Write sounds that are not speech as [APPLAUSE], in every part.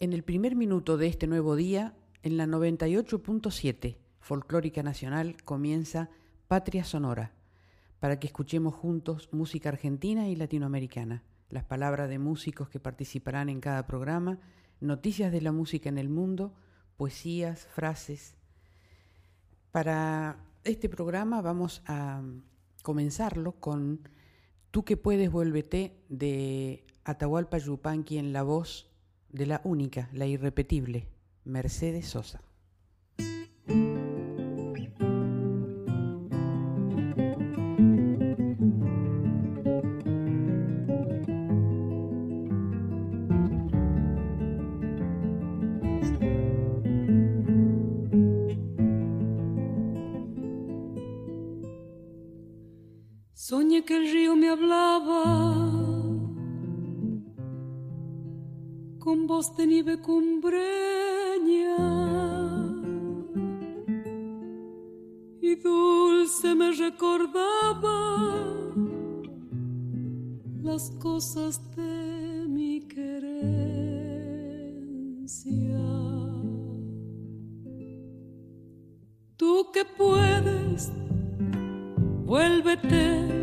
En el primer minuto de este nuevo día, en la 98.7 Folclórica Nacional comienza Patria Sonora, para que escuchemos juntos música argentina y latinoamericana, las palabras de músicos que participarán en cada programa, noticias de la música en el mundo, poesías, frases. Para este programa vamos a comenzarlo con Tú que puedes, vuélvete de Atahualpa Yupanqui en la voz de la única, la irrepetible, Mercedes Sosa. Que el río me hablaba con voz de nieve cumbreña y dulce me recordaba las cosas de mi querencia. Tú que puedes, vuélvete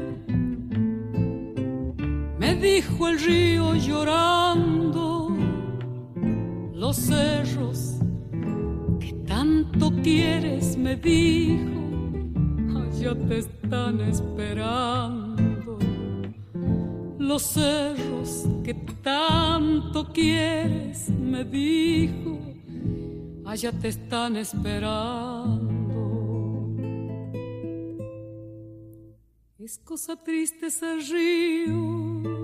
dijo el río llorando, los cerros que tanto quieres, me dijo, allá te están esperando. Los cerros que tanto quieres, me dijo, allá te están esperando. Es cosa triste ese río.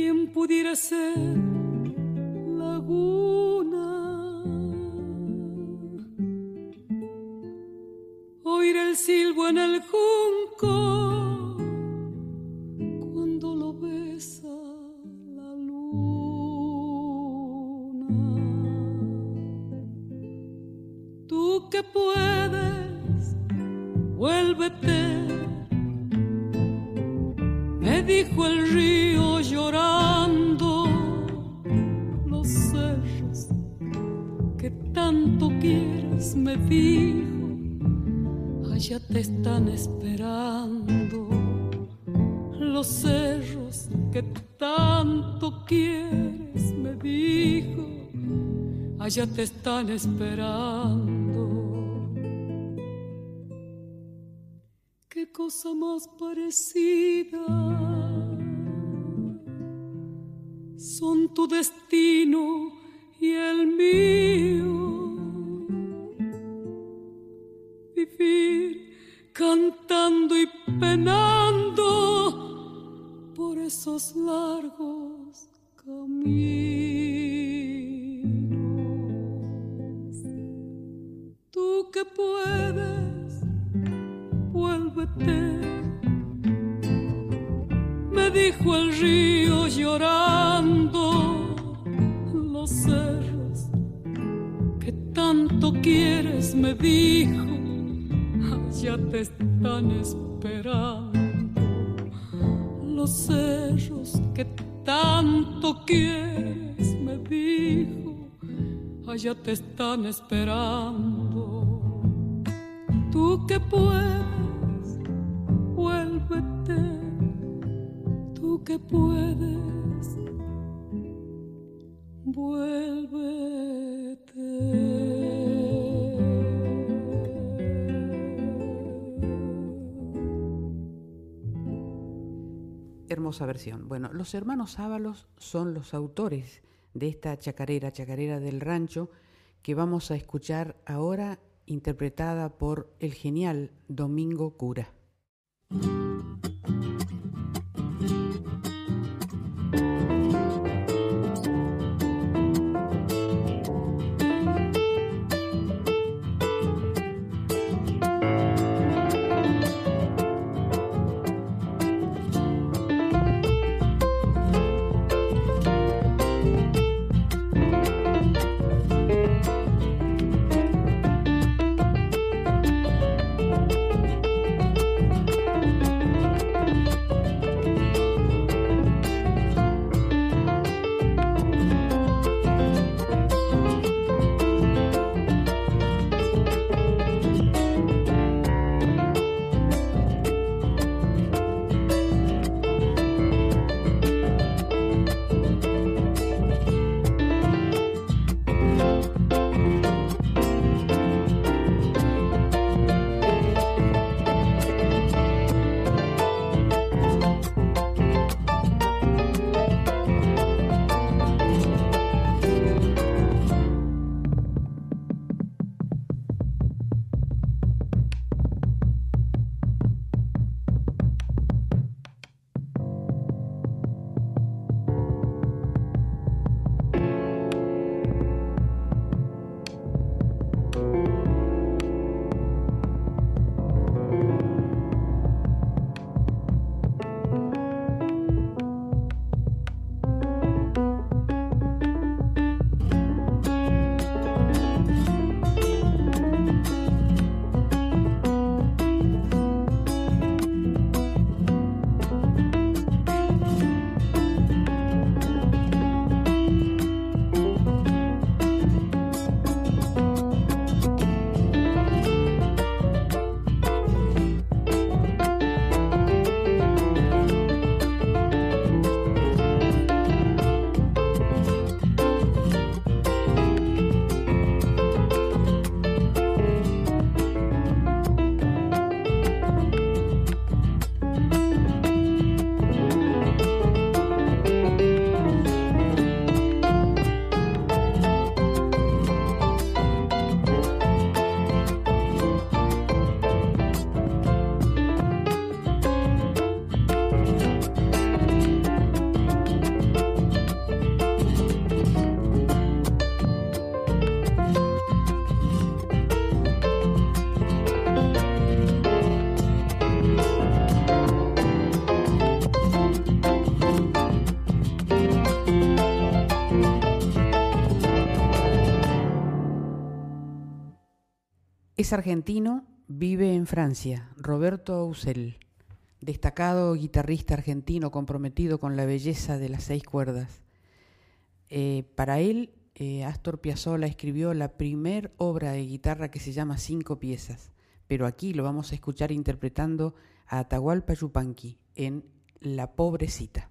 ¿Quién pudiera ser laguna? Oír el silbo en el junco cuando lo besa la luna. Tú que puedes, vuélvete me dijo el río llorando, los cerros que tanto quieres, me dijo, allá te están esperando. Los cerros que tanto quieres, me dijo, allá te están esperando. Qué cosa más parecida son tu destino y el mío. Vivir cantando y penando por esos largos caminos. Tú que puedes Me dijo el río llorando, los cerros que tanto quieres, me dijo, allá te están esperando. Los cerros que tanto quieres, me dijo, allá te están esperando tú que puedes, tú que puedes, vuélvete. Hermosa versión. Bueno, los hermanos Ábalos son los autores de esta chacarera, chacarera del rancho, que vamos a escuchar ahora interpretada por el genial Domingo Cura. thank you Es argentino, vive en Francia, Roberto Ausel, destacado guitarrista argentino comprometido con la belleza de las seis cuerdas. Eh, para él, eh, Astor Piazzolla escribió la primer obra de guitarra que se llama Cinco piezas, pero aquí lo vamos a escuchar interpretando a Atahualpa Yupanqui en La Pobrecita.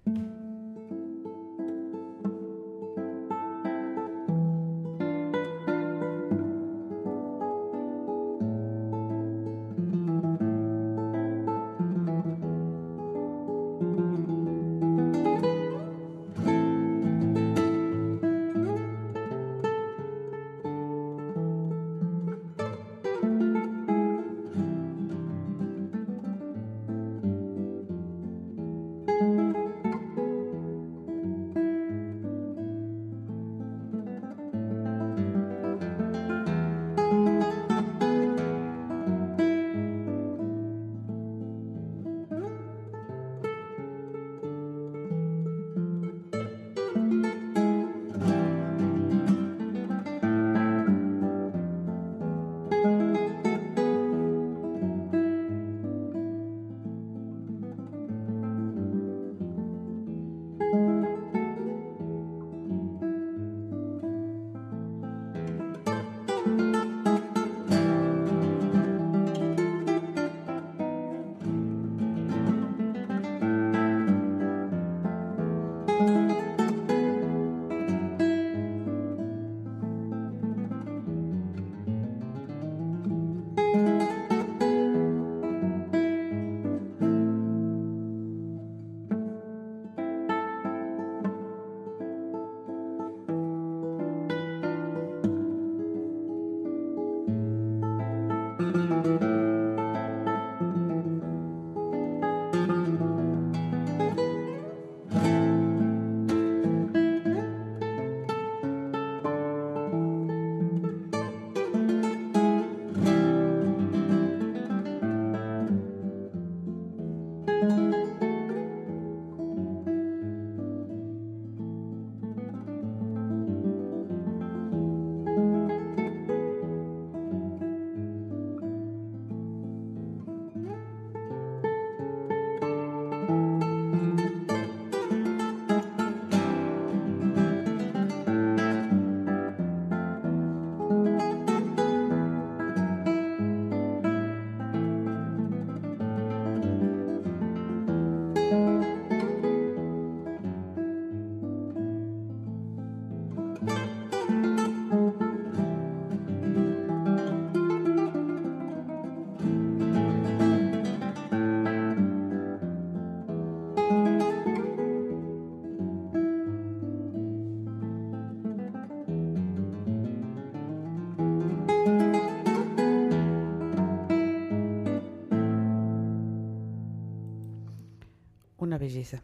Belleza.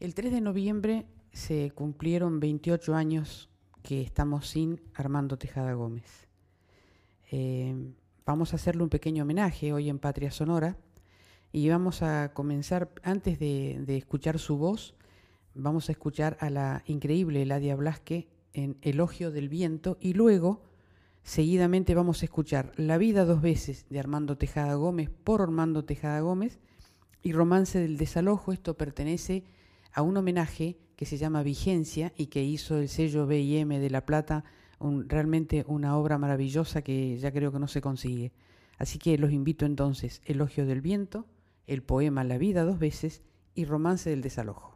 El 3 de noviembre se cumplieron 28 años que estamos sin Armando Tejada Gómez. Eh, vamos a hacerle un pequeño homenaje hoy en Patria Sonora y vamos a comenzar, antes de, de escuchar su voz, vamos a escuchar a la increíble Eladia Blasque en Elogio del Viento y luego, seguidamente, vamos a escuchar La vida dos veces de Armando Tejada Gómez por Armando Tejada Gómez y Romance del Desalojo. Esto pertenece a un homenaje que se llama Vigencia y que hizo el sello BIM de La Plata, realmente una obra maravillosa que ya creo que no se consigue. Así que los invito entonces, Elogio del Viento, el poema La vida dos veces y Romance del Desalojo.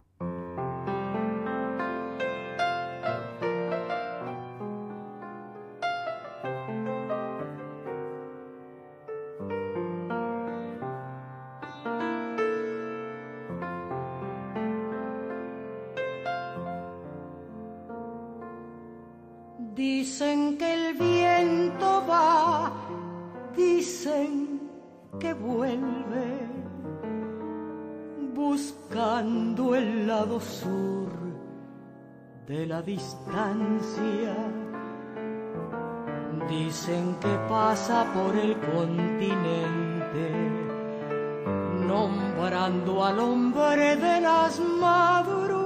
Por el continente, nombrando al hombre de las madrugadas,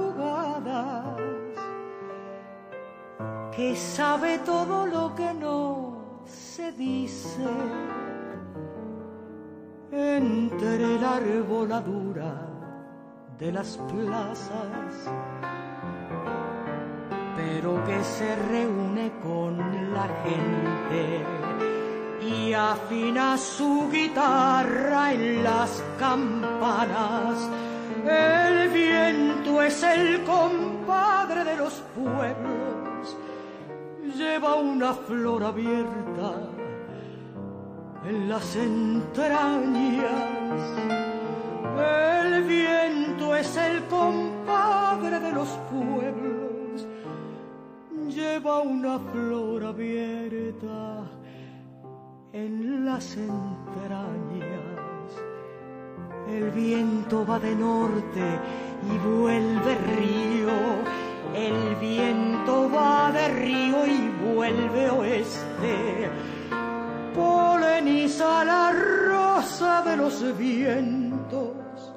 que sabe todo lo que no se dice. Entre la arboladura de las plazas, pero que se reúne con la gente y afina su guitarra en las campanas. El viento es el compadre de los pueblos, lleva una flor abierta en las entrañas. El viento es el compadre de los pueblos, lleva una flor abierta en las entrañas. El viento va de norte y vuelve río, el viento va de río y vuelve oeste. Poleniza la rosa de los vientos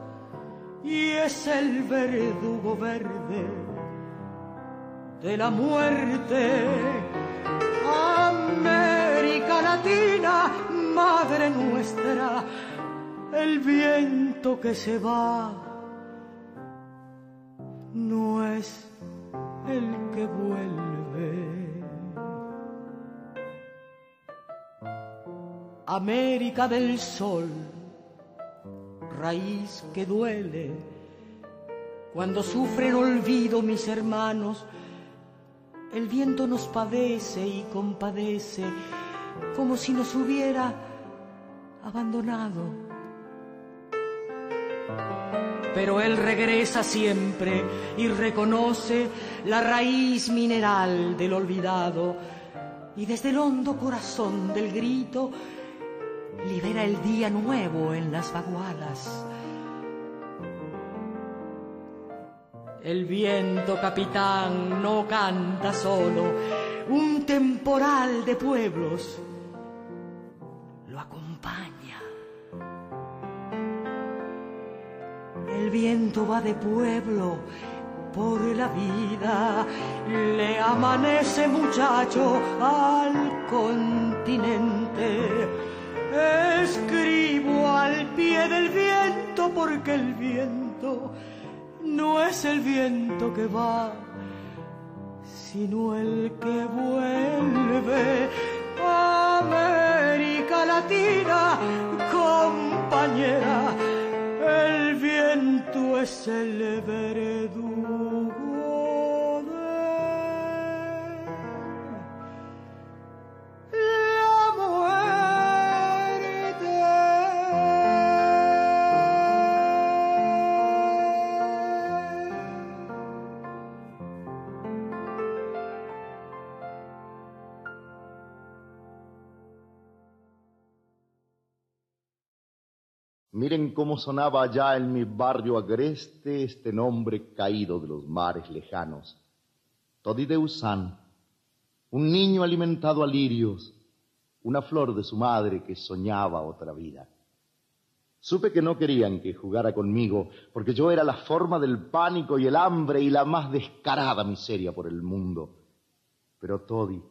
y es el verdugo verde de la muerte. América Latina, Madre nuestra, el viento que se va no es el que vuelve. América del Sol raíz que duele. Cuando sufren olvido mis hermanos, el viento nos padece y compadece como si nos hubiera abandonado. Pero él regresa siempre y reconoce la raíz mineral del olvidado y desde el hondo corazón del grito libera el día nuevo en las vaguadas. El viento capitán no canta solo, un temporal de pueblos El viento va de pueblo por la vida, le amanece muchacho al continente Escribo al pie del viento porque el viento no es el viento que va, sino el que vuelve. América Latina, compañera, viento es el Miren cómo sonaba allá en mi barrio agreste este nombre caído de los mares lejanos. Todideusan, un niño alimentado a lirios, una flor de su madre que soñaba otra vida. Supe que no querían que jugara conmigo, porque yo era la forma del pánico y el hambre y la más descarada miseria por el mundo. Pero Todi,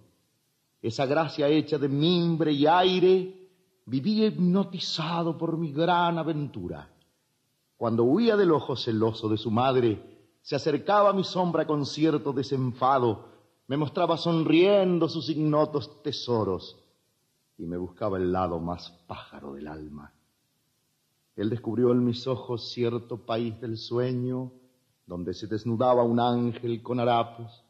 esa gracia hecha de mimbre y aire, vivía hipnotizado por mi gran aventura. Cuando huía del ojo celoso de su madre, se acercaba a mi sombra con cierto desenfado, me mostraba sonriendo sus ignotos tesoros y me buscaba el lado más pájaro del alma. Él descubrió en mis ojos cierto país del sueño, donde se desnudaba un ángel con harapos,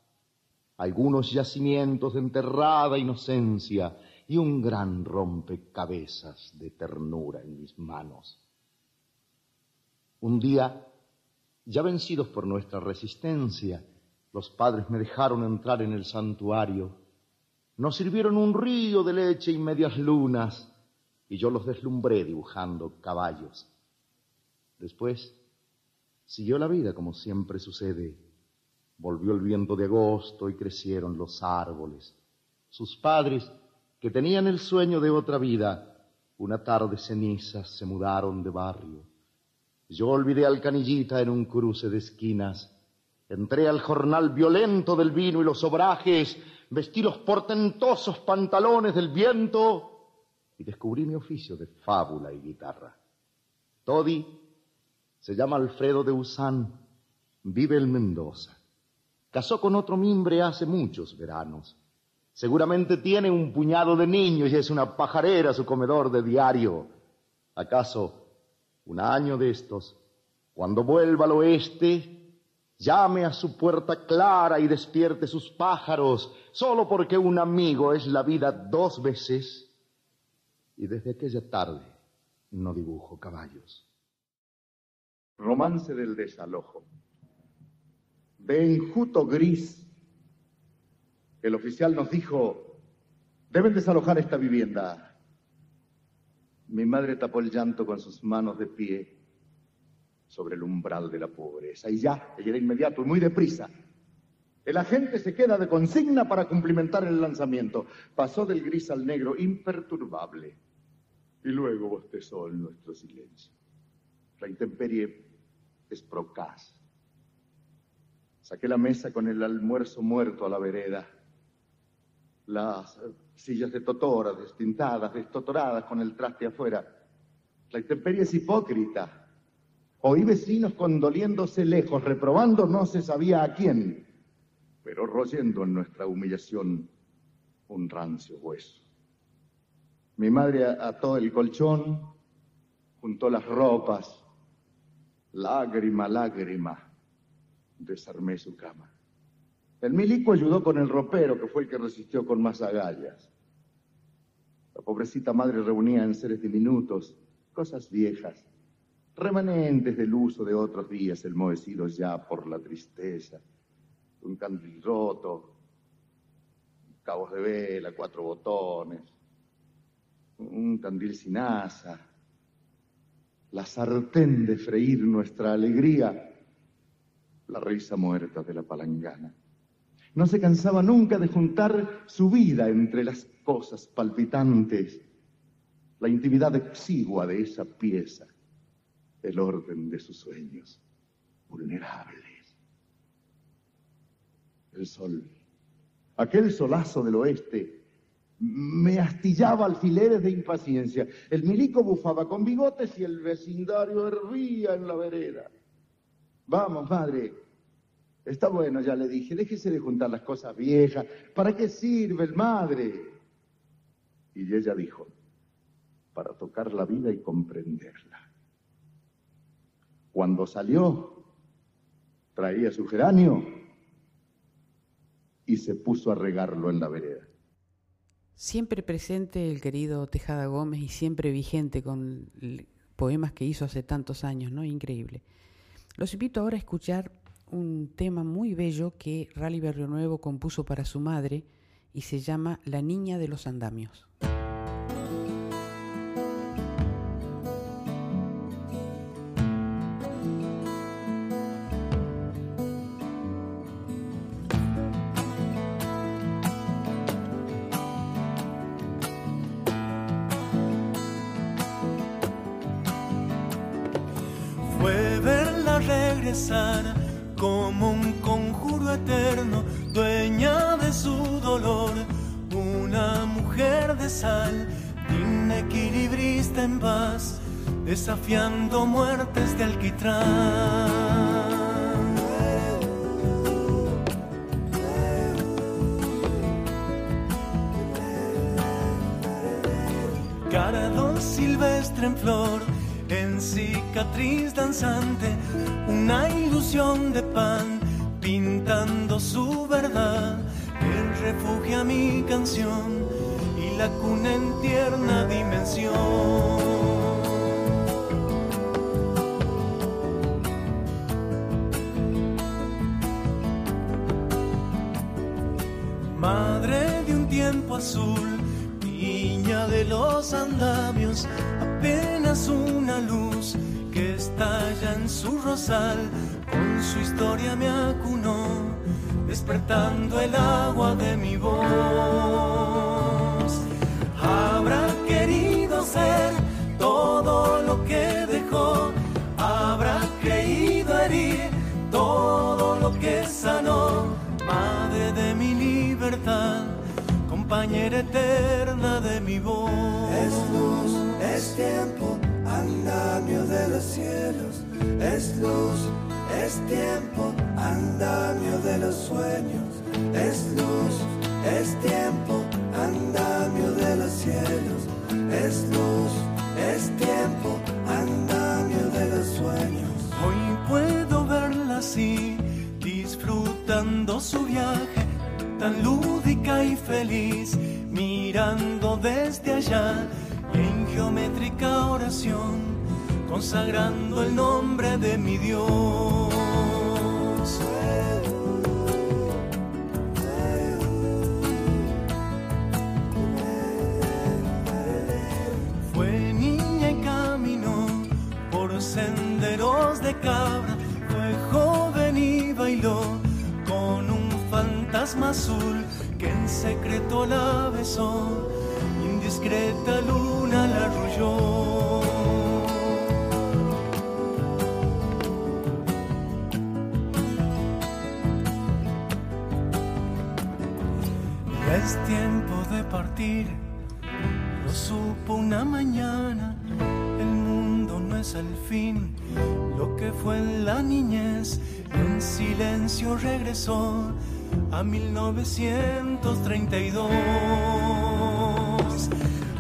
algunos yacimientos de enterrada inocencia, y un gran rompecabezas de ternura en mis manos. Un día, ya vencidos por nuestra resistencia, los padres me dejaron entrar en el santuario. Nos sirvieron un río de leche y medias lunas, y yo los deslumbré dibujando caballos. Después, siguió la vida como siempre sucede. Volvió el viento de agosto y crecieron los árboles. Sus padres que tenían el sueño de otra vida, una tarde cenizas se mudaron de barrio. Yo olvidé al canillita en un cruce de esquinas. Entré al jornal violento del vino y los obrajes, vestí los portentosos pantalones del viento y descubrí mi oficio de fábula y guitarra. Todi se llama Alfredo de Usán, vive en Mendoza. Casó con otro mimbre hace muchos veranos. Seguramente tiene un puñado de niños y es una pajarera su comedor de diario. ¿Acaso un año de estos, cuando vuelva al oeste, llame a su puerta clara y despierte sus pájaros, solo porque un amigo es la vida dos veces? Y desde aquella tarde no dibujo caballos. Romance del desalojo. De enjuto gris, el oficial nos dijo, deben desalojar esta vivienda. Mi madre tapó el llanto con sus manos de pie sobre el umbral de la pobreza. Y ya, ella inmediato y muy deprisa. El agente se queda de consigna para cumplimentar el lanzamiento. Pasó del gris al negro, imperturbable. Y luego bostezó en nuestro silencio. La intemperie es procaz. Saqué la mesa con el almuerzo muerto a la vereda. Las sillas de totora, destintadas, destotoradas con el traste afuera. La intemperie es hipócrita. Oí vecinos condoliéndose lejos, reprobando no se sabía a quién, pero royendo en nuestra humillación un rancio hueso. Mi madre ató el colchón, juntó las ropas, lágrima, lágrima, desarmé su cama. El milico ayudó con el ropero, que fue el que resistió con más agallas. La pobrecita madre reunía en seres diminutos cosas viejas, remanentes del uso de otros días, enmohecidos ya por la tristeza. Un candil roto, cabos de vela, cuatro botones, un candil sin asa, la sartén de freír nuestra alegría, la risa muerta de la palangana. No se cansaba nunca de juntar su vida entre las cosas palpitantes, la intimidad exigua de esa pieza, el orden de sus sueños vulnerables. El sol, aquel solazo del oeste, me astillaba alfileres de impaciencia. El milico bufaba con bigotes y el vecindario hervía en la vereda. Vamos, madre. Está bueno, ya le dije, déjese de juntar las cosas viejas. ¿Para qué sirve el madre? Y ella dijo, para tocar la vida y comprenderla. Cuando salió, traía su geranio y se puso a regarlo en la vereda. Siempre presente el querido Tejada Gómez y siempre vigente con poemas que hizo hace tantos años, ¿no? Increíble. Los invito ahora a escuchar un tema muy bello que Rally Berrio Nuevo compuso para su madre y se llama La Niña de los Andamios. Alquitrán. Caradón silvestre en flor, en cicatriz danzante, una ilusión de pan, pintando su verdad, el refugio a mi canción y la cuna en azul, niña de los andamios, apenas una luz que estalla en su rosal, con su historia me acunó, despertando el agua de mi voz. Eterna de mi voz. Es luz, es tiempo, andamio de los cielos, es luz, es tiempo, andamio de los sueños, es luz, es tiempo, andamio de los cielos, es luz, es tiempo, andamio de los sueños. Hoy puedo verla así, disfrutando su viaje, tan lúdica y feliz, desde allá en geométrica oración, consagrando el nombre de mi Dios. Fue niña y caminó por senderos de cabra, fue joven y bailó con un fantasma azul que en secreto la besó, indiscreta luna la arrulló. Es tiempo de partir, lo supo una mañana, el mundo no es al fin lo que fue en la niñez, en silencio regresó a 1932.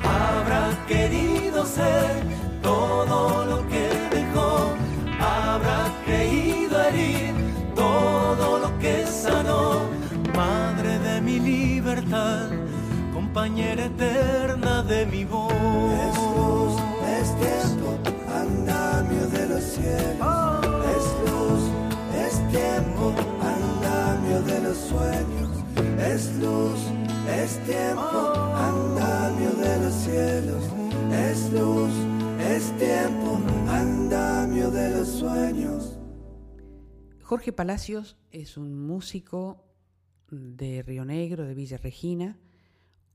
Habrá querido ser todo lo que dejó, habrá creído herir todo lo que sanó, madre de mi libertad, compañera eterna de mi voz. Es luz, es tiempo, andamio de los cielos. Es luz, es tiempo, andamio de los sueños. Jorge Palacios es un músico de Río Negro, de Villa Regina,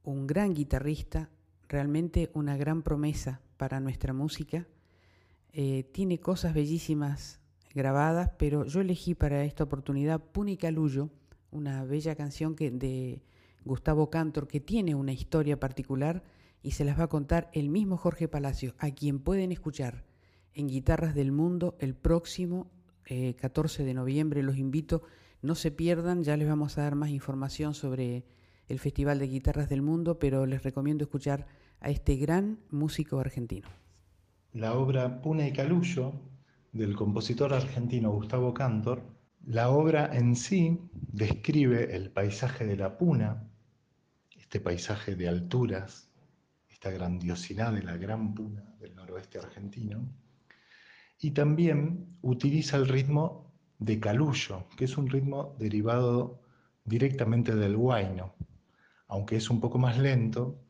un gran guitarrista, realmente una gran promesa para nuestra música. Eh, tiene cosas bellísimas grabadas, pero yo elegí para esta oportunidad Púnica Luyo, una bella canción que, de Gustavo Cantor que tiene una historia particular y se las va a contar el mismo Jorge Palacios, a quien pueden escuchar en Guitarras del Mundo el próximo eh, 14 de noviembre. Los invito, no se pierdan, ya les vamos a dar más información sobre el Festival de Guitarras del Mundo, pero les recomiendo escuchar a este gran músico argentino. La obra Puna y Calullo del compositor argentino Gustavo Cantor, la obra en sí describe el paisaje de la Puna, este paisaje de alturas, esta grandiosidad de la gran Puna del noroeste argentino, y también utiliza el ritmo de Calullo, que es un ritmo derivado directamente del huayno, aunque es un poco más lento,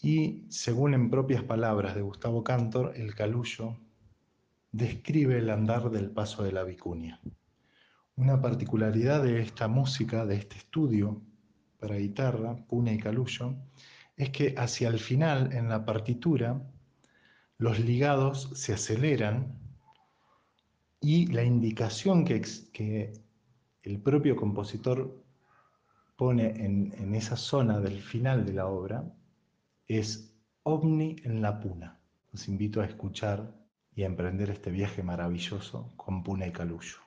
y según en propias palabras de Gustavo Cantor, el Calullo describe el andar del paso de la vicuña. Una particularidad de esta música, de este estudio para guitarra, Puna y Calullo, es que hacia el final, en la partitura, los ligados se aceleran y la indicación que, que el propio compositor pone en, en, esa zona del final de la obra es ovni en la puna. Los invito a escuchar y a emprender este viaje maravilloso con Puna y Calullo.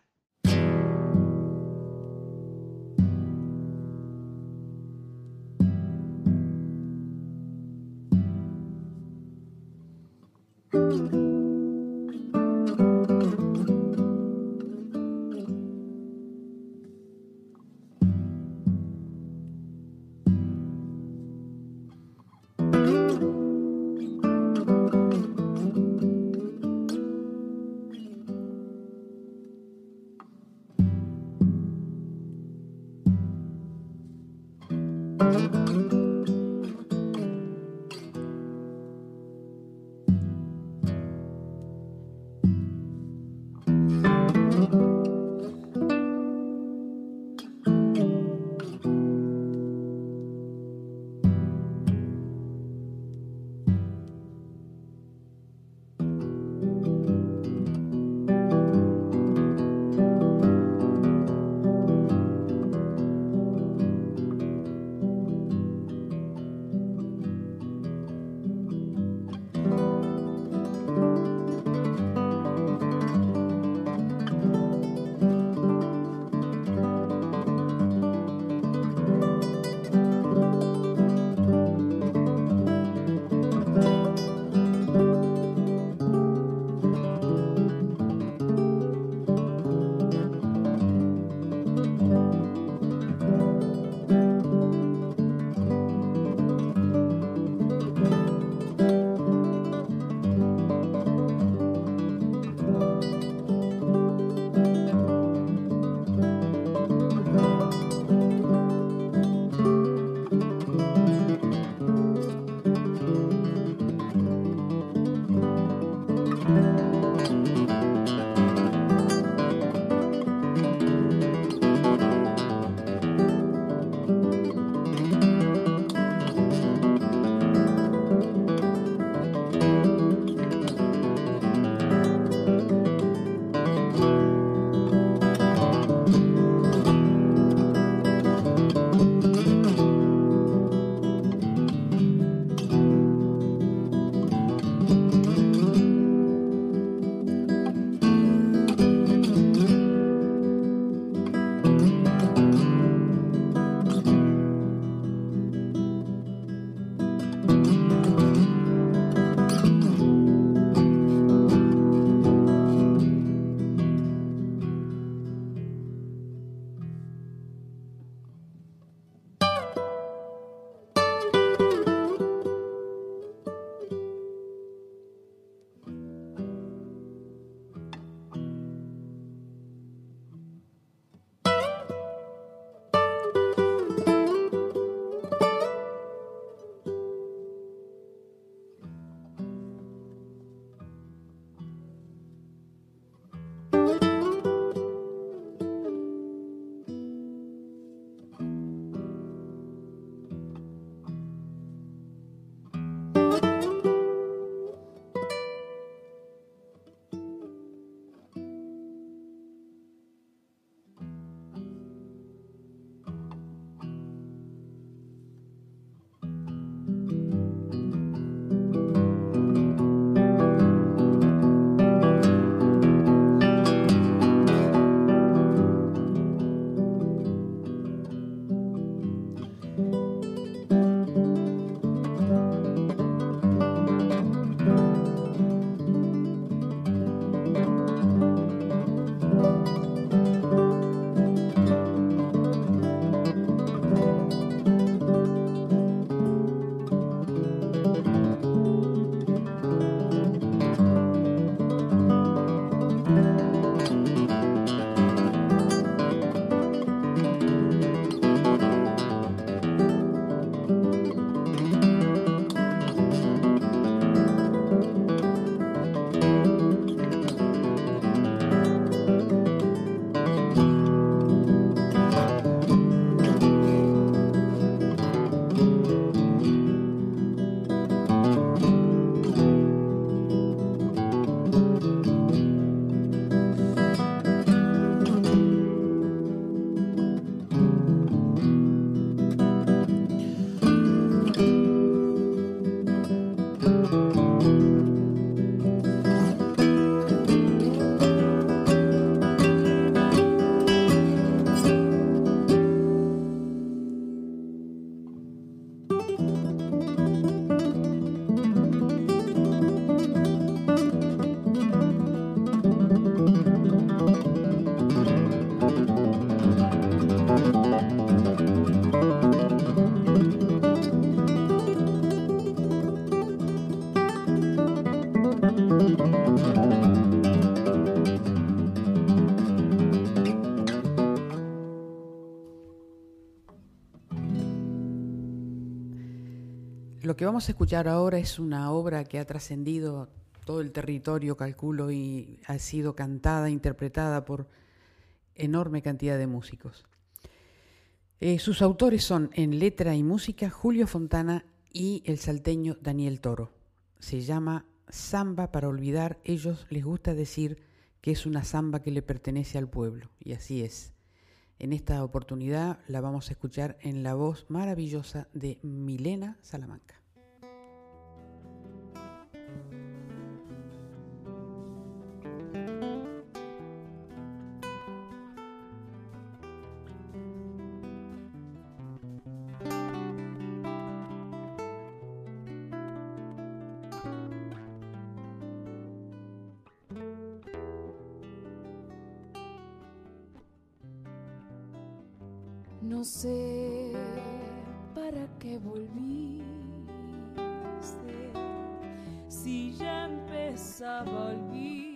Lo que vamos a escuchar ahora es una obra que ha trascendido todo el territorio, calculo, y ha sido cantada, interpretada por enorme cantidad de músicos. Eh, sus autores son en letra y música Julio Fontana y el salteño Daniel Toro. Se llama Samba para olvidar. Ellos les gusta decir que es una samba que le pertenece al pueblo, y así es. En esta oportunidad la vamos a escuchar en la voz maravillosa de Milena Salamanca. No sé para qué volviste si ya empezaba a olvidar.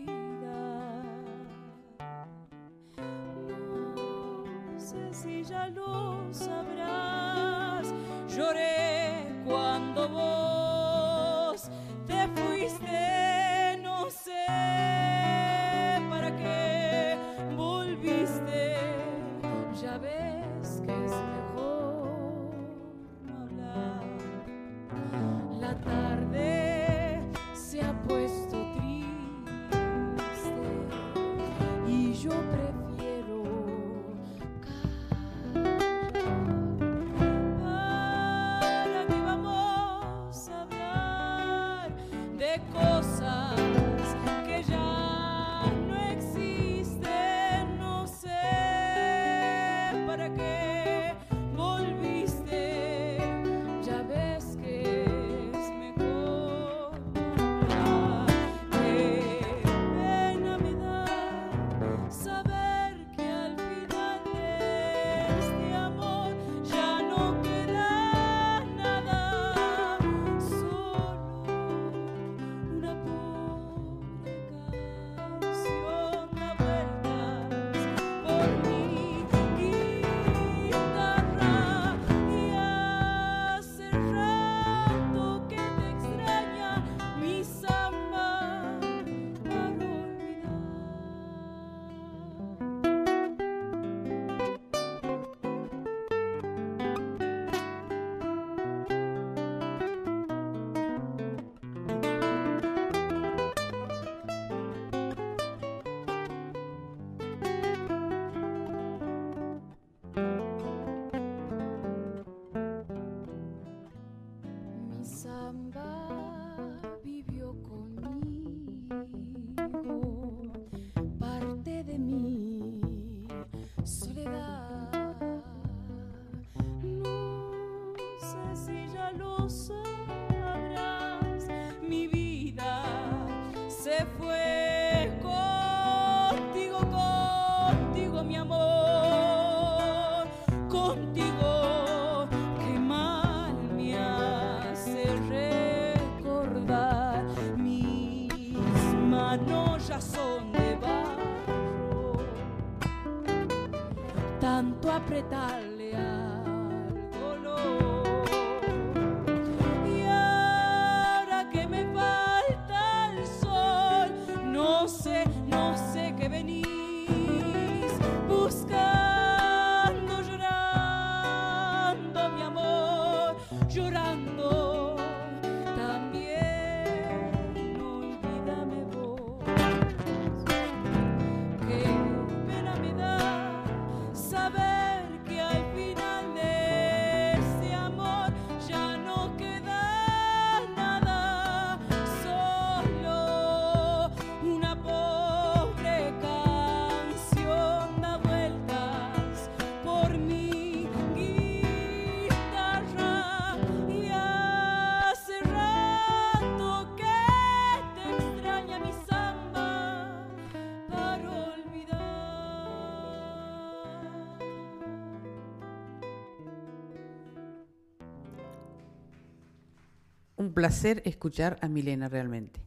un placer escuchar a Milena realmente.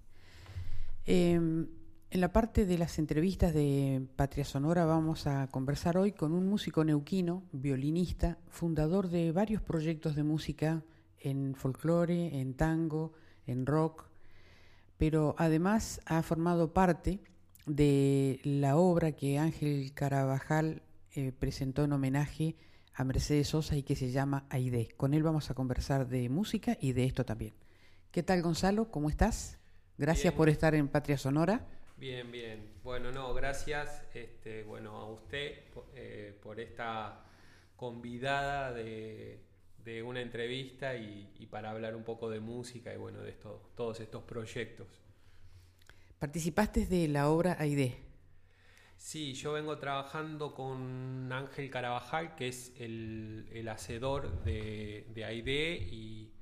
Em, en la parte de las entrevistas de Patria Sonora vamos a conversar hoy con un músico neuquino, violinista, fundador de varios proyectos de música en folclore, en tango, en rock, pero además ha formado parte de la obra que Ángel Carabajal eh, presentó en homenaje a Mercedes Sosa y que se llama Aide. Con él vamos a conversar de música y de esto también. ¿Qué tal Gonzalo? ¿Cómo estás? Gracias Bien. por estar en Patria Sonora. Bien, bien. Bueno, no, gracias este, bueno, a usted eh, por esta convidada de, de una entrevista y, y para hablar un poco de música y bueno, de todos estos proyectos. Participaste de la obra Aide. Sí, yo vengo trabajando con Ángel Carabajal, que es el, el hacedor de, de Aide y,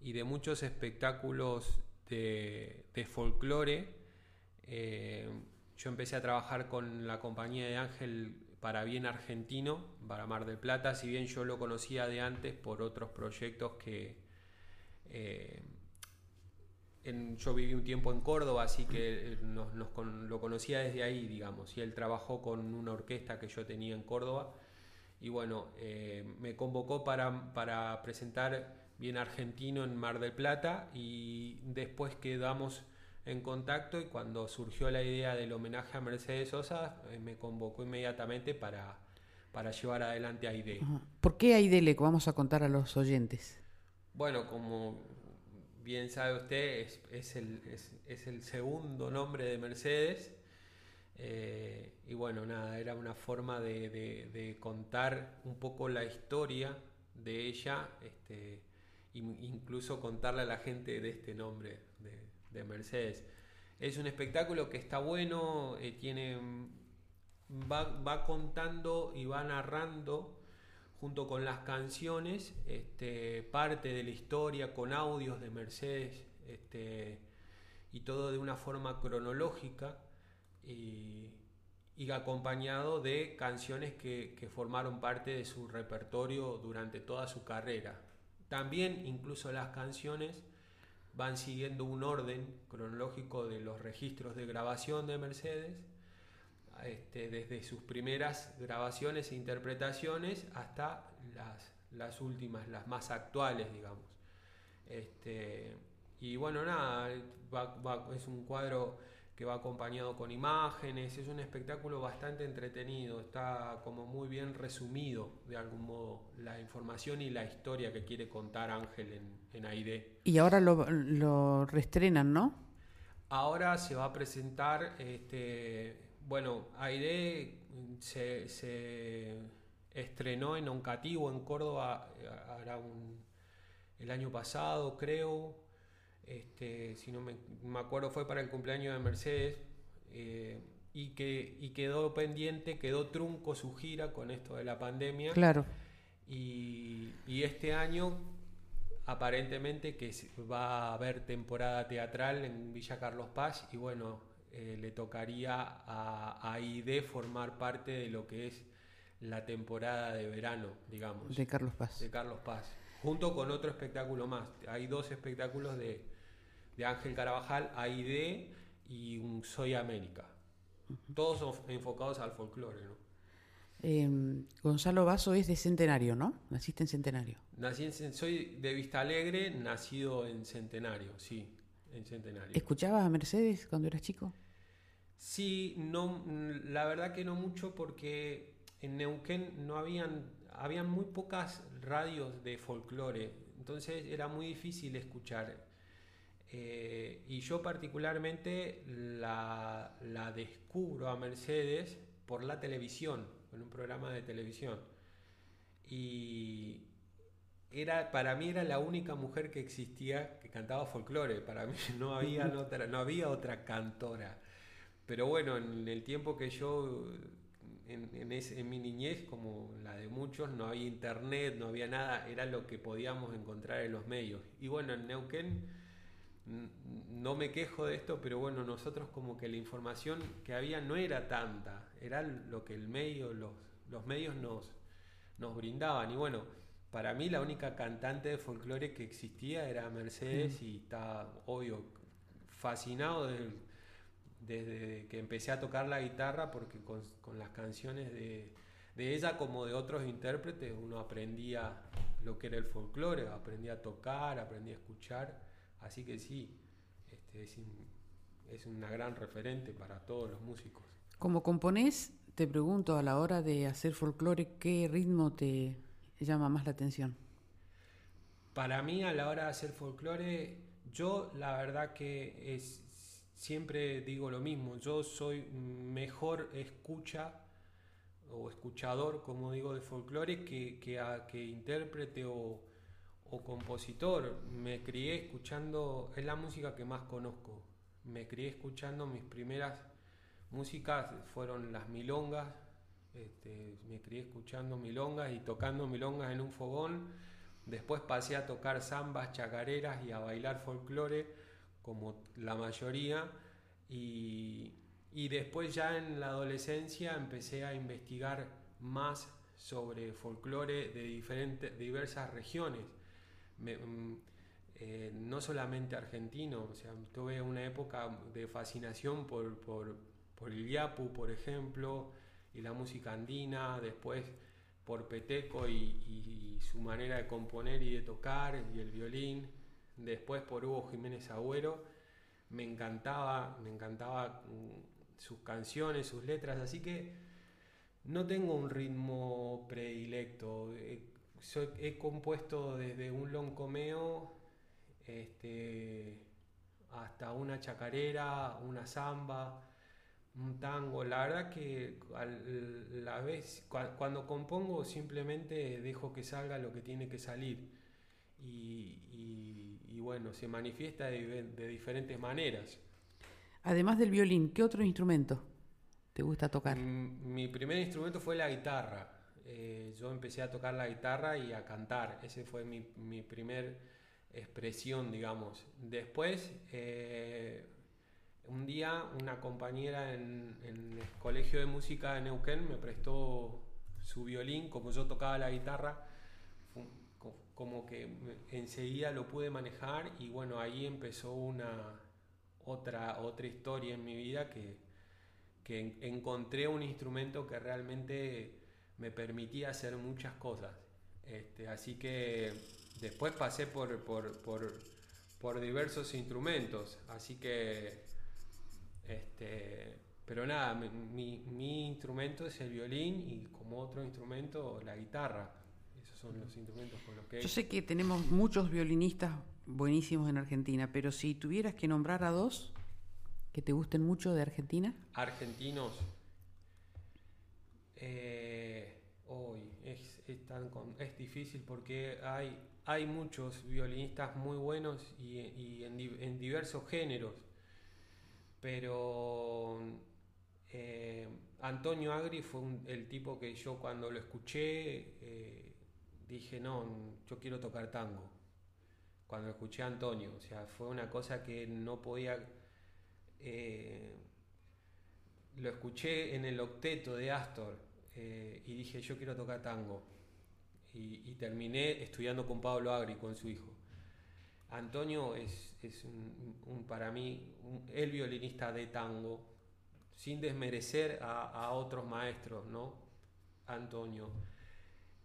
y de muchos espectáculos de, folclore. Eh, yo empecé a trabajar con la compañía de Ángel para Bien Argentino, para Mar del Plata, si bien yo lo conocía de antes por otros proyectos que... eh, yo viví un tiempo en Córdoba, así que eh, lo conocía desde ahí, digamos, y él trabajó con una orquesta que yo tenía en Córdoba, y bueno, me convocó para, para presentar Bien Argentino en Mar del Plata, y después quedamos en contacto, y cuando surgió la idea del homenaje a Mercedes Sosa, eh, me convocó inmediatamente para, para llevar adelante a ID. Ajá. ¿Por qué Aide le vamos a contar a los oyentes? Bueno, como bien sabe usted, es, es el, es, es el segundo nombre de Mercedes. eh, y bueno, nada, era una forma de, de- de contar un poco la historia de ella, este, incluso contarle a la gente de este nombre de, de Mercedes. Es un espectáculo que está bueno, eh, tiene, va, va contando y va narrando junto con las canciones, este, parte de la historia con audios de Mercedes este, y todo de una forma cronológica y, acompañado de canciones que formaron parte de su repertorio durante toda su carrera. También incluso las canciones van siguiendo un orden cronológico de los registros de grabación de Mercedes este, desde sus primeras grabaciones e interpretaciones hasta las, las últimas, las más actuales, digamos. Este, y bueno, nada, es un cuadro que va acompañado con imágenes, es un espectáculo bastante entretenido, está como muy bien resumido de algún modo la información y la historia que quiere contar Ángel en, en Aide. Y ahora lo, lo reestrenan, ¿no? Ahora se va a presentar, este, bueno, Aire se, se estrenó en Oncativo, en Córdoba, eh, un- el año pasado, creo. Este, si no me, me acuerdo, fue para el cumpleaños de Mercedes. eh, y, que, y quedó pendiente, quedó trunco su gira con esto de la pandemia. Claro. Y, y este año, aparentemente, que va a haber temporada teatral en Villa Carlos Paz y bueno, eh, le tocaría a, a ID formar parte de lo que es la temporada de verano, digamos, De Carlos Paz. de Carlos Paz, junto con otro espectáculo más. Hay dos espectáculos de, de Ángel Carabajal, AID y un Soy América. Todos enfocados al folclore, ¿no? Eh, Gonzalo Vaso es de Centenario, ¿no? Naciste en Centenario. Nací en, soy de Vista Alegre, nacido en Centenario, sí, en Centenario. ¿Escuchabas a Mercedes cuando eras chico? Sí, no, la verdad que no mucho porque en Neuquén no habían, habían muy pocas radios de folclore, entonces era muy difícil escuchar. Eh, y yo particularmente la, la descubro a Mercedes por la televisión, en un programa de televisión. Y era, para mí era la única mujer que existía que cantaba folclore, para mí [LAUGHS] no había [LAUGHS] otra, no había otra cantora. Pero bueno, en el tiempo que yo, en, en, en mi niñez, como la de muchos, no había internet, no había nada, era lo que podíamos encontrar en los medios. Y bueno, en Neuquén, no me quejo de esto, pero bueno, nosotros como que la información que había no era tanta, era lo que el medio, los, los medios nos, nos brindaban. Y bueno, para mí la única cantante de folclore que existía era Mercedes y estaba, obvio, fascinado desde que empecé a tocar la guitarra porque con, con las canciones de, de ella como de otros intérpretes uno aprendía lo que era el folclore, aprendí a tocar, aprendí a escuchar, así que sí, este, es, es una gran referente para todos los músicos. Como componés, te pregunto a la hora de hacer folclore, ¿qué ritmo te llama más la atención? Para mí a la hora de hacer folclore, yo la verdad que es, siempre digo lo mismo, yo soy mejor escucha o escuchador, como digo, de folclore que, que, a, que intérprete o, o, compositor. Me crié escuchando, es la música que más conozco. Me crié escuchando mis primeras músicas, fueron las milongas. Este, me crié escuchando milongas y tocando milongas en un fogón. Después pasé a tocar zambas, chacareras y a bailar folclore, como la mayoría. Y, y después ya en la adolescencia empecé a investigar más sobre folclore de, diferentes, diversas regiones. Mm, eh, no solamente argentino, o sea, tuve una época de fascinación por, por, por el yapu, por ejemplo, y la música andina, después por Peteco y, su manera de componer y de tocar, y el violín, después por Hugo Jiménez Agüero, me encantaba, me encantaba mm, sus canciones, sus letras, así que no tengo un ritmo predilecto. He, compuesto desde un loncomeo este, hasta una chacarera, una samba, un tango. La verdad que a la vez, cuando compongo simplemente dejo que salga lo que tiene que salir. Y, bueno, se manifiesta de diferentes maneras. Además del violín, ¿qué otro instrumento te gusta tocar? Mm, mi primer instrumento fue la guitarra. Eh, yo empecé a tocar la guitarra y a cantar. Ese fue mi, mi primer expresión, digamos. Después, eh, un día, una compañera en, en, el colegio de música de Neuquén me prestó su violín, como yo tocaba la guitarra, como que enseguida lo pude manejar y bueno, ahí empezó una, otra, otra historia en mi vida que, que encontré un instrumento que realmente me permitía hacer muchas cosas. Este, así que después pasé por, por, por, por, diversos instrumentos, así que, este, pero nada, mi, mi, instrumento es el violín y como otro instrumento la guitarra. Esos son los instrumentos con los que... Yo sé que tenemos muchos violinistas buenísimos en Argentina, pero si tuvieras que nombrar a dos que te gusten mucho de Argentina. Argentinos. Eh, hoy es, es, tan es difícil porque hay, hay muchos violinistas muy buenos y, y en, en, diversos géneros. Pero eh, Antonio Agri fue el tipo que yo cuando lo escuché eh, dije, no, yo quiero tocar tango cuando escuché a Antonio. O sea, fue una cosa que no podía... Lo escuché en el octeto de Astor eh, y dije, yo quiero tocar tango. Y, terminé estudiando con Pablo Agri, con su hijo. Antonio es, es un, para mí el violinista de tango, sin desmerecer a, otros maestros, ¿no? Antonio.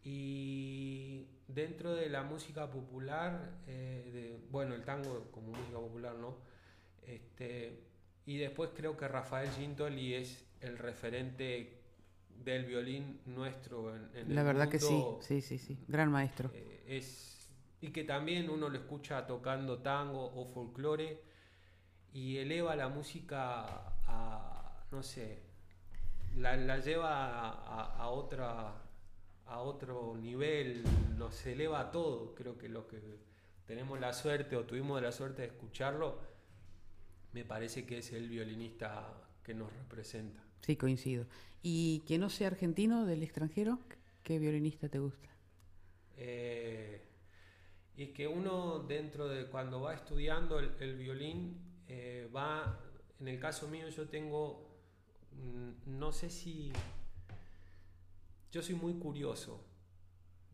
Y dentro de la música popular, eh, bueno, el tango como música popular, ¿no? Este, y después creo que Rafael Gintoli es el referente del violín nuestro en, en La verdad que sí, sí, sí, sí, gran maestro. Eh, es, y que también uno lo escucha tocando tango o folclore y eleva la música a, no sé, la, la lleva a, a otra a otro nivel, nos eleva a todo. Creo que lo que tenemos la suerte o tuvimos la suerte de escucharlo, me parece que es el violinista que nos representa. Sí, coincido. ¿Y que no sea argentino del extranjero? ¿Qué violinista te gusta? Eh, y que uno dentro de cuando va estudiando el, violín, eh, va, en el caso mío yo tengo, mm, no sé si yo soy muy curioso.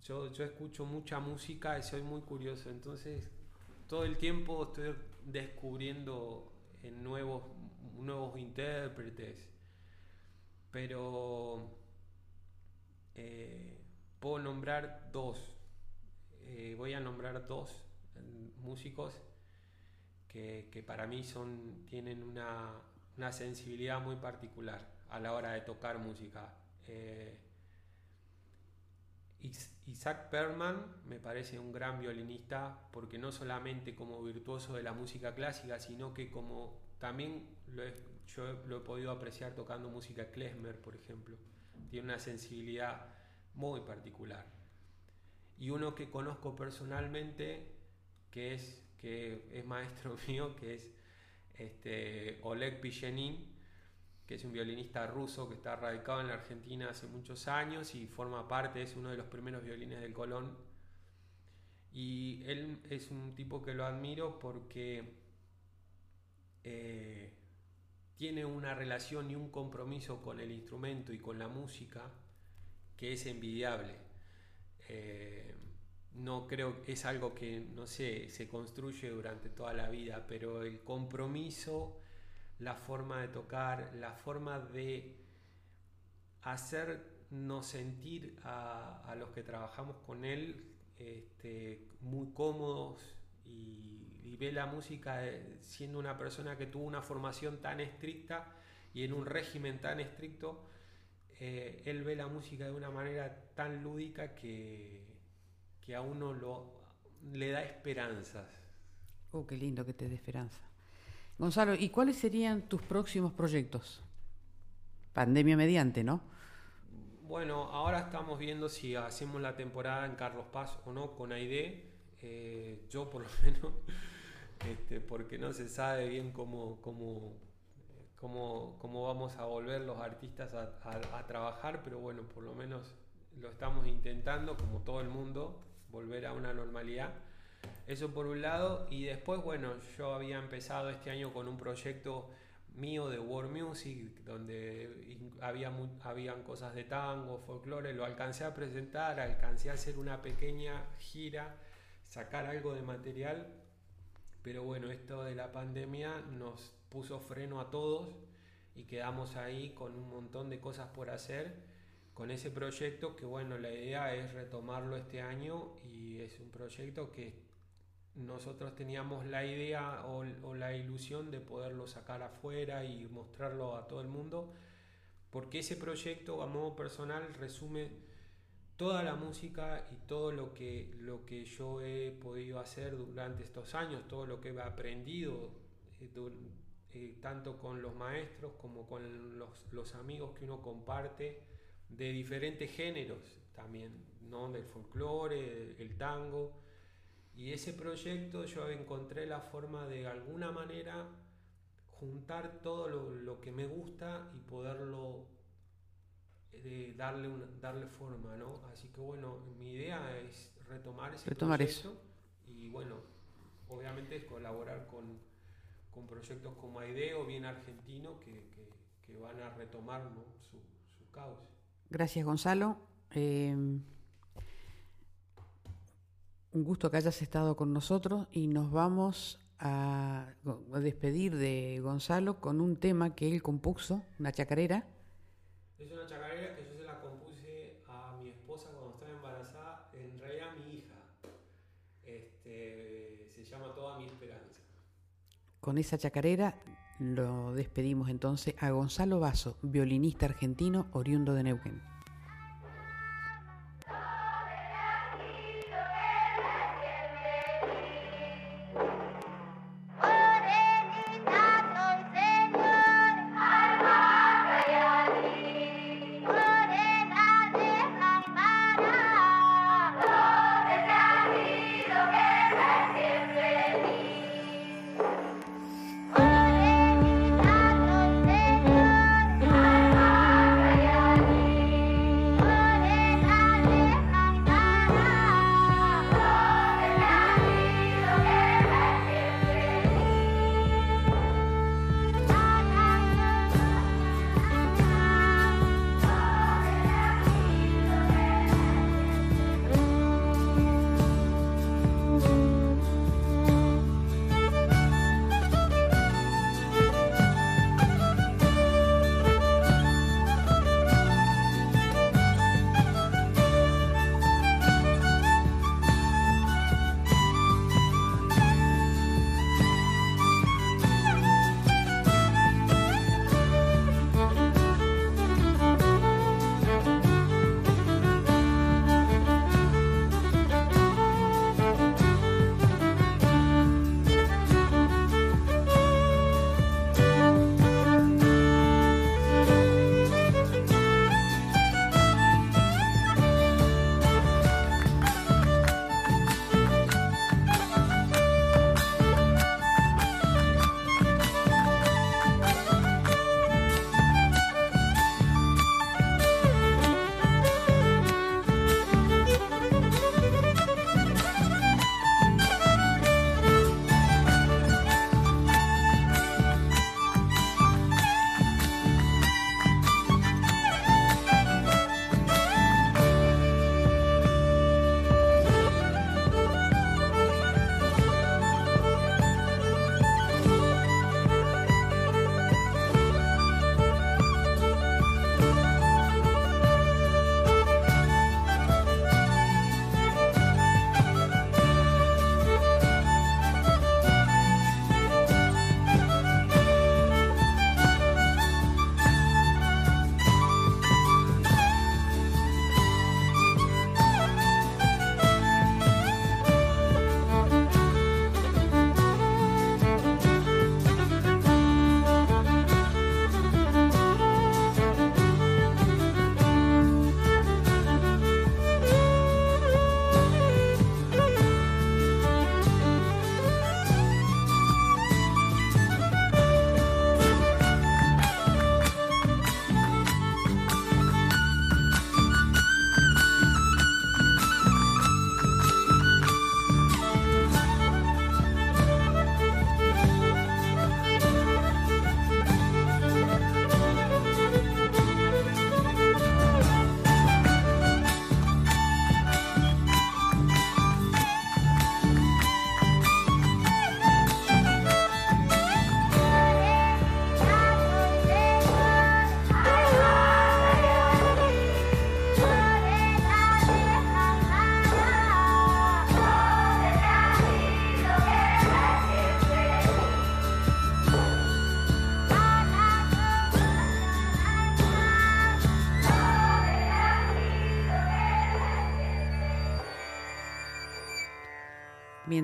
Yo, yo escucho mucha música y soy muy curioso. Entonces, todo el tiempo estoy descubriendo en nuevos, nuevos intérpretes. Pero eh, puedo nombrar dos. eh, voy a nombrar dos mm, músicos que, que para mí son, tienen una, una, sensibilidad muy particular a la hora de tocar música. Eh, Isaac Perman me parece un gran violinista porque no solamente como virtuoso de la música clásica, sino que como también lo he, yo lo he podido apreciar tocando música klezmer, por ejemplo. Tiene una sensibilidad muy particular. Y uno que conozco personalmente, que es, que es maestro [LAUGHS] mío, que es este, Oleg Pichenin, que es un violinista ruso que está radicado en la Argentina hace muchos años y forma parte, es uno de los primeros violines del Colón. Y él es un tipo que lo admiro porque eh, tiene una relación y un compromiso con el instrumento y con la música que es envidiable. Eh, no creo que es algo que, no sé, se construye durante toda la vida, pero el compromiso la forma de tocar, la forma de hacernos sentir a, los que trabajamos con él este, muy cómodos y, ve la música siendo una persona que tuvo una formación tan estricta y en un régimen tan estricto, eh, él ve la música de una manera tan lúdica que, que a uno lo, le da esperanzas. Oh, qué lindo que te dé esperanza. Gonzalo, ¿y cuáles serían tus próximos proyectos? Pandemia mediante, ¿no? Bueno, ahora estamos viendo si hacemos la temporada en Carlos Paz o no con Aide. Eh, yo por lo [LAUGHS] menos, este, porque no se sabe bien cómo, cómo, cómo, cómo vamos a volver los artistas a, a trabajar, pero bueno, por lo menos lo estamos intentando, como todo el mundo, volver a una normalidad. Eso por un lado. Y después, bueno, yo había empezado este año con un proyecto mío de World Music, donde había habían cosas de tango, folclore, lo alcancé a presentar, alcancé a hacer una pequeña gira, sacar algo de material, pero bueno, esto de la pandemia nos puso freno a todos y quedamos ahí con un montón de cosas por hacer con ese proyecto que bueno, la idea es retomarlo este año y es un proyecto que nosotros teníamos la idea o, la ilusión de poderlo sacar afuera y mostrarlo a todo el mundo, porque ese proyecto a modo personal resume toda la música y todo lo que, lo que yo he podido hacer durante estos años, todo lo que he aprendido, eh, eh, tanto con los maestros como con los, los, amigos que uno comparte de diferentes géneros también, ¿no? del folclore, el tango y ese proyecto yo encontré la forma de alguna manera juntar todo lo, que me gusta y poderlo eh, darle, darle forma, ¿no? Así que bueno, mi idea es retomar ese proyecto y bueno, obviamente es colaborar con, proyectos como AIDEO, bien argentino, que, van a retomar su, su causa. Gracias Gonzalo. Eh, un gusto que hayas estado con nosotros y nos vamos a, despedir de Gonzalo con un tema que él compuso, una chacarera. Es una chacarera que yo se la compuse a mi esposa cuando estaba embarazada, en realidad a mi hija. Este, se llama Toda mi esperanza. Con esa chacarera lo despedimos entonces a Gonzalo Vaso, violinista argentino oriundo de Neuquén.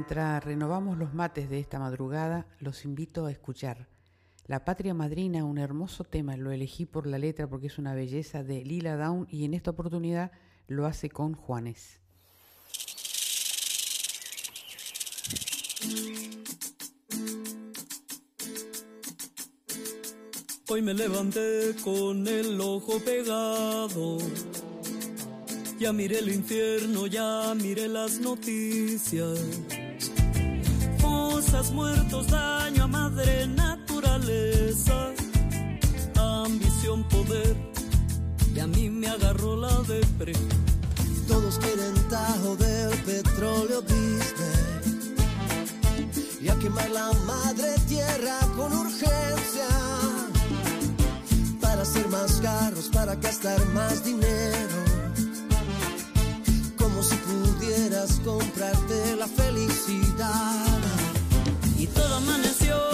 Mientras renovamos los mates de esta madrugada, los invito a escuchar La Patria Madrina, un hermoso tema, lo elegí por la letra porque es una belleza de Lila Down y en esta oportunidad lo hace con Juanes. Hoy me levanté con el ojo pegado. Ya miré el infierno, ya miré las noticias. Muertos, daño a madre naturaleza. Ambición, poder. Y a mí me agarró la depre. Todos quieren tajo del petróleo Disney. Y a quemar la madre tierra con urgencia para hacer más carros, para gastar más dinero. Como si pudieras comprarte la felicidad. Amaneció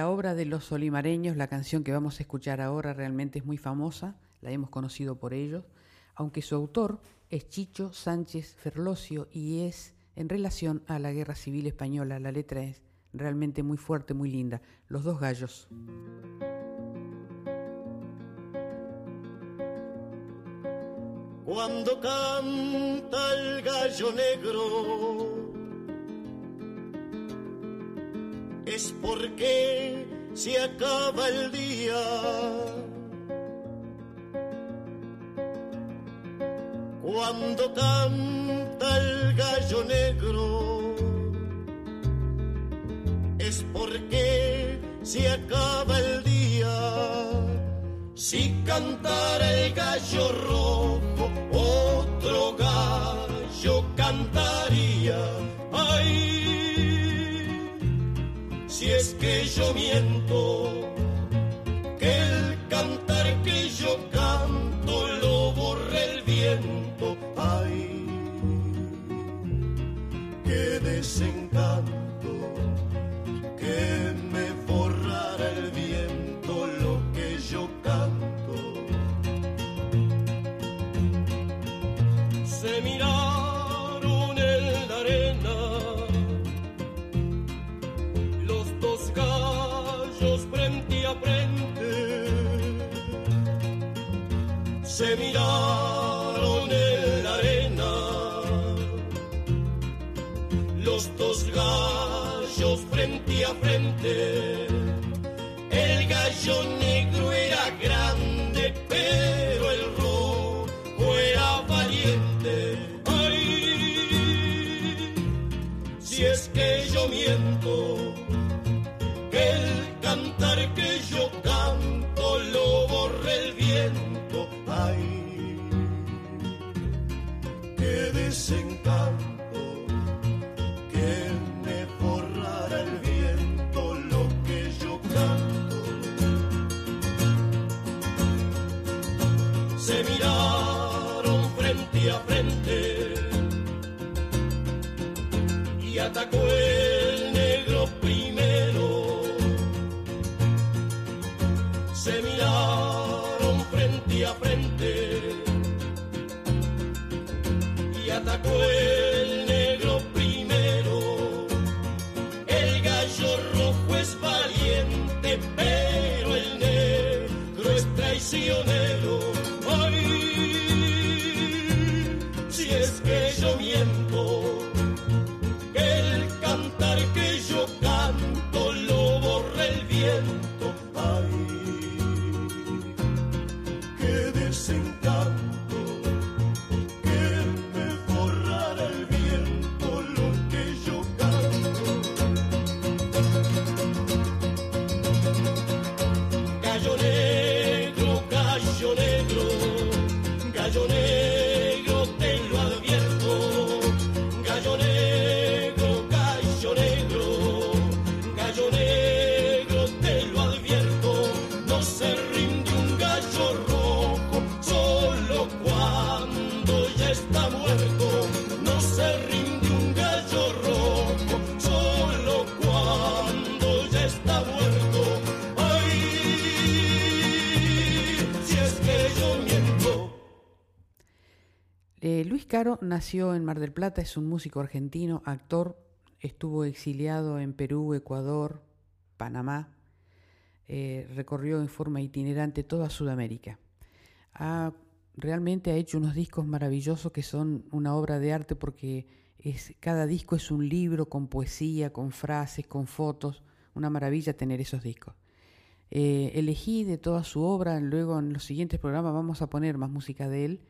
la obra de los solimareños, la canción que vamos a escuchar ahora realmente es muy famosa, la hemos conocido por ellos, aunque su autor es Chicho Sánchez Ferlosio y es en relación a la Guerra Civil Española. La letra es realmente muy fuerte, muy linda. Los dos gallos. cuando canta el gallo negro es porque se acaba el día. Cuando canta el gallo negro es porque se acaba el día. Si cantara el gallo rojo, otro gallo cantaría. Si es que yo miento, que el cantar que yo canto lo borra el viento. Ay, qué desencanto que Se miraron en la arena los dos gallos frente a frente. El gallo negro era grande, pero el rojo era valiente. Ay, si es que yo miento, desencanto que me borrara el viento lo que yo canto. Se miraron frente a frente y atacó Nació en Mar del Plata, es un músico argentino, actor, estuvo exiliado en Perú, Ecuador, Panamá, eh, recorrió en forma itinerante toda Sudamérica. Ha, realmente ha hecho unos discos maravillosos que son una obra de arte porque es, cada disco es un libro con poesía, con frases, con fotos, una maravilla tener esos discos. Eh, elegí de toda su obra, luego en los siguientes programas vamos a poner más música de él.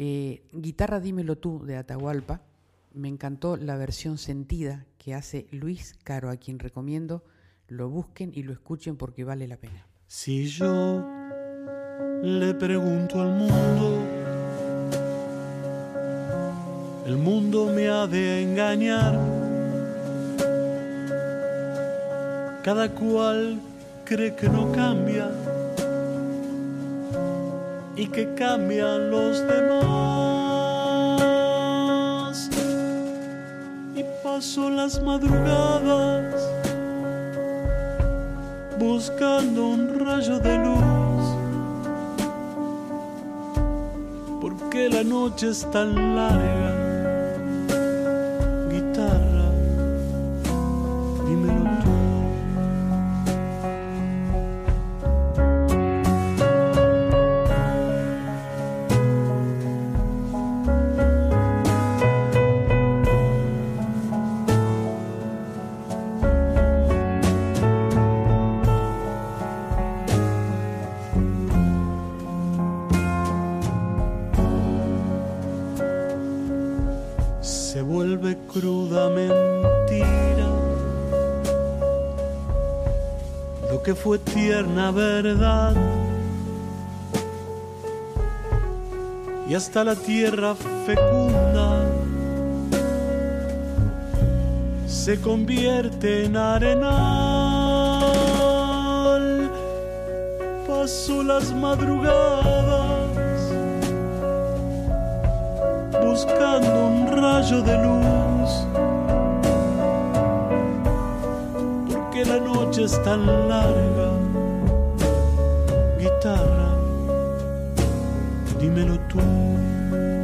Eh, Guitarra Dímelo tú de Atahualpa. Me encantó la versión sentida que hace Luis Caro, a quien recomiendo lo busquen y lo escuchen porque vale la pena. Si yo le pregunto al mundo, el mundo me ha de engañar. Cada cual cree que no cambia y que cambian los demás. Y paso las madrugadas buscando un rayo de luz. Porque la noche es tan larga. Hasta la tierra fecunda se convierte en arenal. Paso las madrugadas buscando un rayo de luz. Porque la noche es tan larga. home.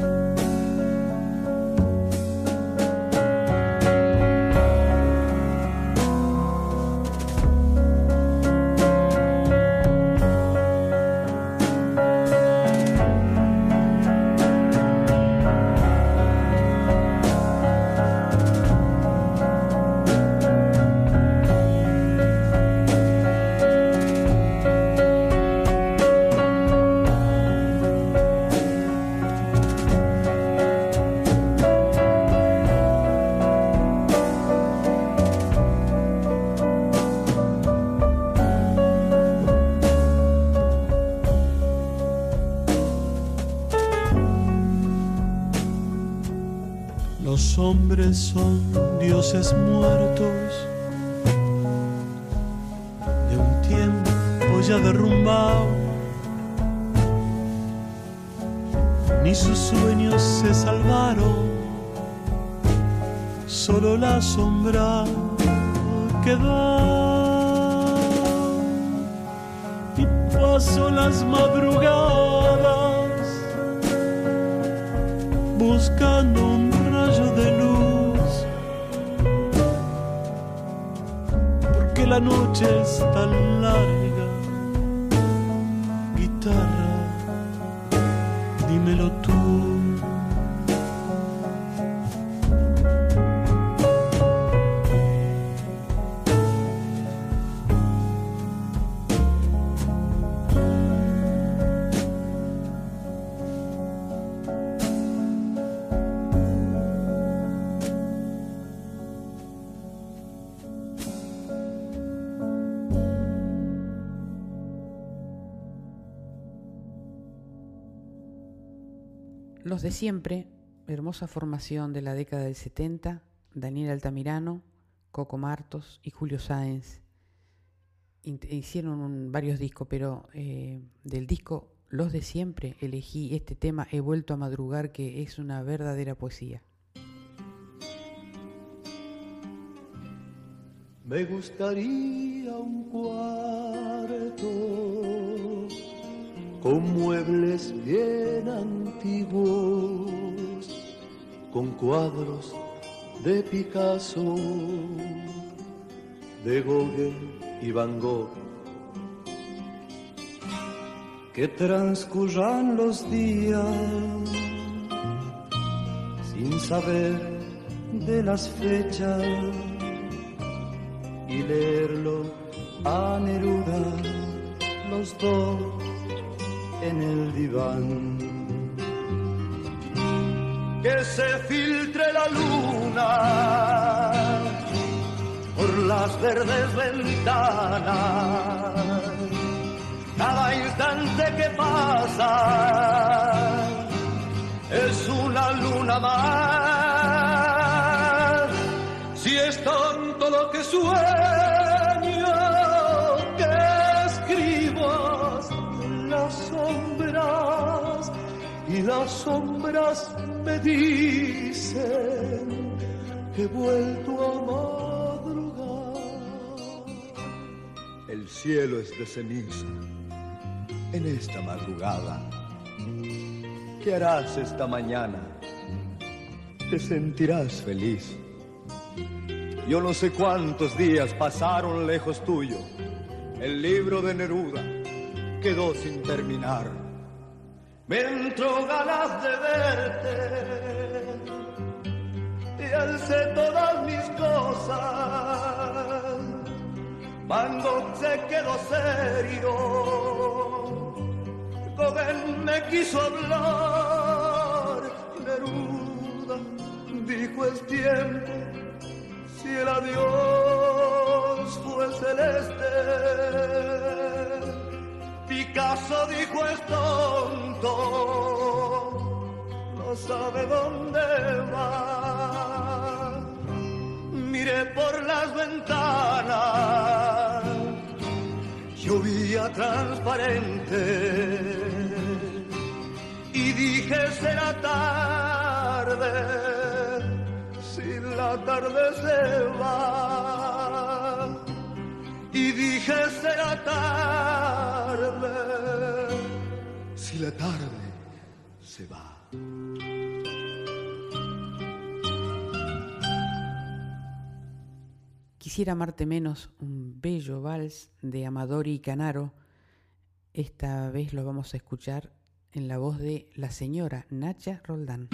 Son dioses muertos de un tiempo ya derrumbado. Ni sus sueños se salvaron, solo la sombra quedó. Y paso las madrugadas la noche es tan larga. De siempre, hermosa formación de la década del 70, Daniel Altamirano, Coco Martos y Julio Sáenz. Hicieron varios discos, pero eh, del disco Los de siempre elegí este tema He vuelto a madrugar, que es una verdadera poesía. Me gustaría un cuarto con muebles bien antiguos, con cuadros de Picasso, de Gauguin y Van Gogh. Que transcurran los días sin saber de las fechas y leerlo a Neruda los dos en el diván. Que se filtre la luna por las verdes ventanas. Cada instante que pasa es una luna más. Si es tanto lo que sueño, las sombras me dicen que he vuelto a madrugar. El cielo es de ceniza en esta madrugada. ¿Qué harás esta mañana? Te sentirás feliz. Yo no sé cuántos días pasaron lejos tuyo. El libro de Neruda quedó sin terminar. Me entró ganas de verte y alcé todas mis cosas. Gogh se quedó serio, Gauguin me quiso hablar, Neruda dijo es tiempo, si el adiós fue celeste. Picasso dijo es tonto, no sabe dónde va. Miré por las ventanas, llovía transparente y dije será tarde si la tarde se va y dije será tarde si la tarde se va. Quisiera amarte menos, un bello vals de Amadori Canaro. Esta vez lo vamos a escuchar en la voz de la señora Nacha Roldán.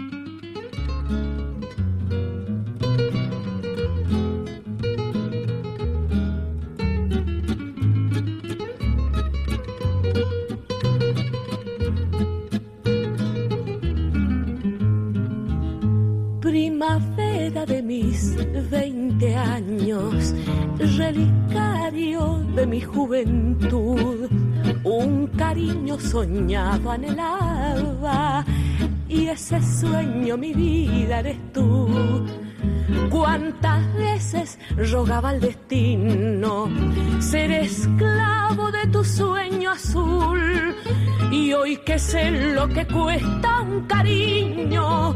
De mis veinte años, relicario de mi juventud, un cariño soñado anhelaba y ese sueño mi vida eres tú. Cuántas veces rogaba al destino ser esclavo de tu sueño azul. Y hoy que sé lo que cuesta un cariño,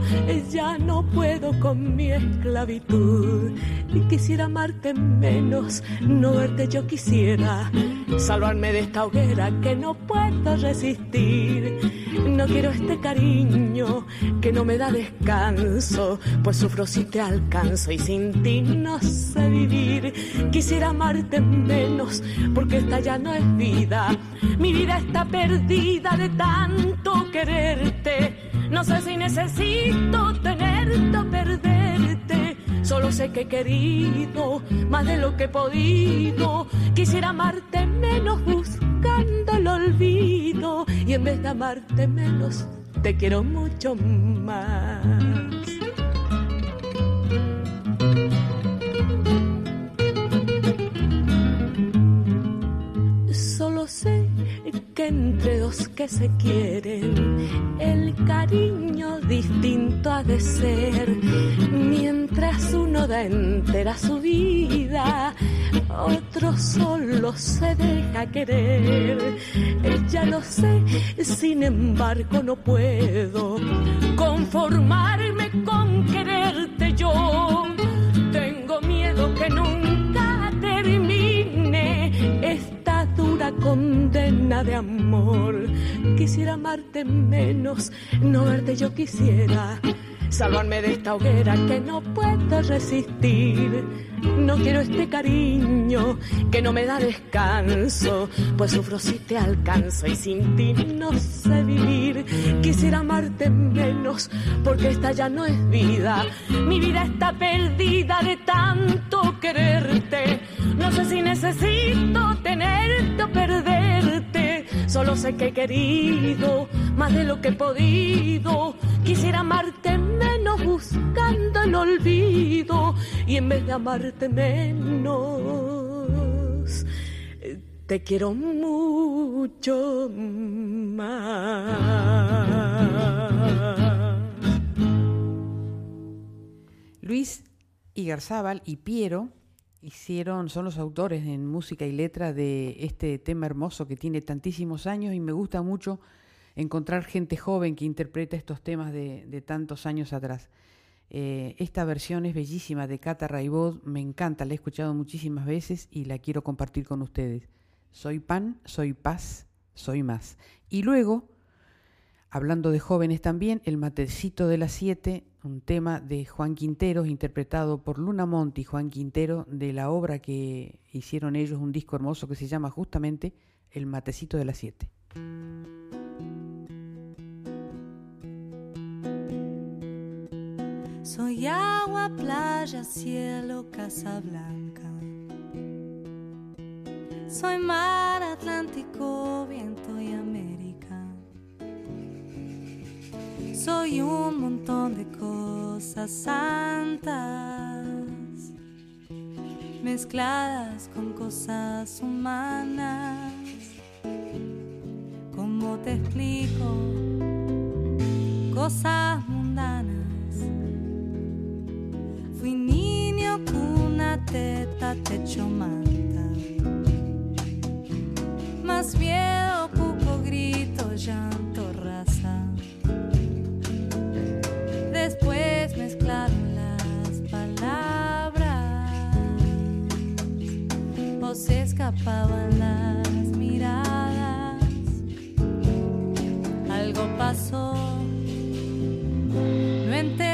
ya no puedo con mi esclavitud. Y quisiera amarte menos, no verte yo quisiera, salvarme de esta hoguera que no puedo resistir. No quiero este cariño que no me da descanso, pues sufro si te alcanzo y sin ti no sé vivir. Quisiera amarte menos, porque esta ya no es vida. Mi vida está perdida de tanto quererte. No sé si necesito tenerte o perderte. Solo sé que he querido más de lo que he podido. Quisiera amarte menos buscando el olvido. Y en vez de amarte menos, te quiero mucho más. Entre dos que se quieren, el cariño distinto ha de ser. Mientras uno da entera su vida, otro solo se deja querer. Ya lo sé, sin embargo no puedo conformarme con quererte de amor. Quisiera amarte menos, no verte yo quisiera. Salvarme de esta hoguera que no puedo resistir. No quiero este cariño que no me da descanso, pues sufro si te alcanzo y sin ti no sé vivir. Quisiera amarte menos, porque esta ya no es vida. Mi vida está perdida de tanto quererte. No sé si necesito tenerte o perderte. Solo sé que he querido más de lo que he podido. Quisiera amarte menos buscando el olvido y en vez de amarte menos, te quiero mucho más. Luis Igarzábal y Piero hicieron, son los autores en música y letra de este tema hermoso que tiene tantísimos años y me gusta mucho encontrar gente joven que interpreta estos temas de, tantos años atrás. Eh, esta versión es bellísima de Cata Raibod, me encanta, la he escuchado muchísimas veces y la quiero compartir con ustedes. Soy pan, soy paz, soy más. Y luego, hablando de jóvenes también, El Matecito de las Siete, un tema de Juan Quinteros, interpretado por Luna Monti y Juan Quintero, de la obra que hicieron ellos, un disco hermoso que se llama justamente El Matecito de las Siete. Soy agua, playa, cielo, casa blanca. Soy mar, Atlántico, viento y América soy un montón de cosas santas, mezcladas con cosas humanas. ¿Cómo te explico? Cosas mundanas. Fui niño con una teta, techo manta. Más miedo, poco grito, llanto, raza después mezclaron las palabras o se escapaban las miradas. Algo pasó, no entendí.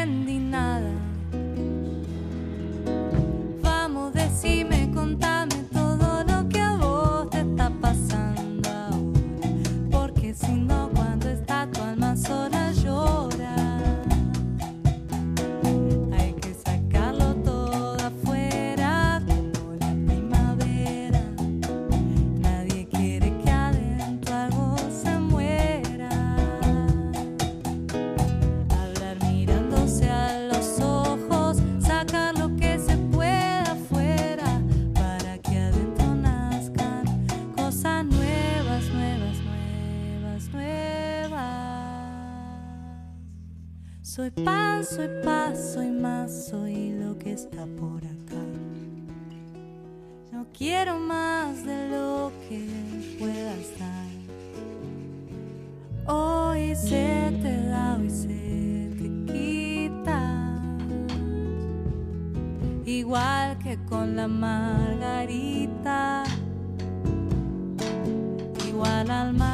Soy paz, soy paz, soy más, soy lo que está por acá. No quiero más de lo que puedas dar. Hoy se te da, hoy se te quita. Igual que con la margarita, igual al mar.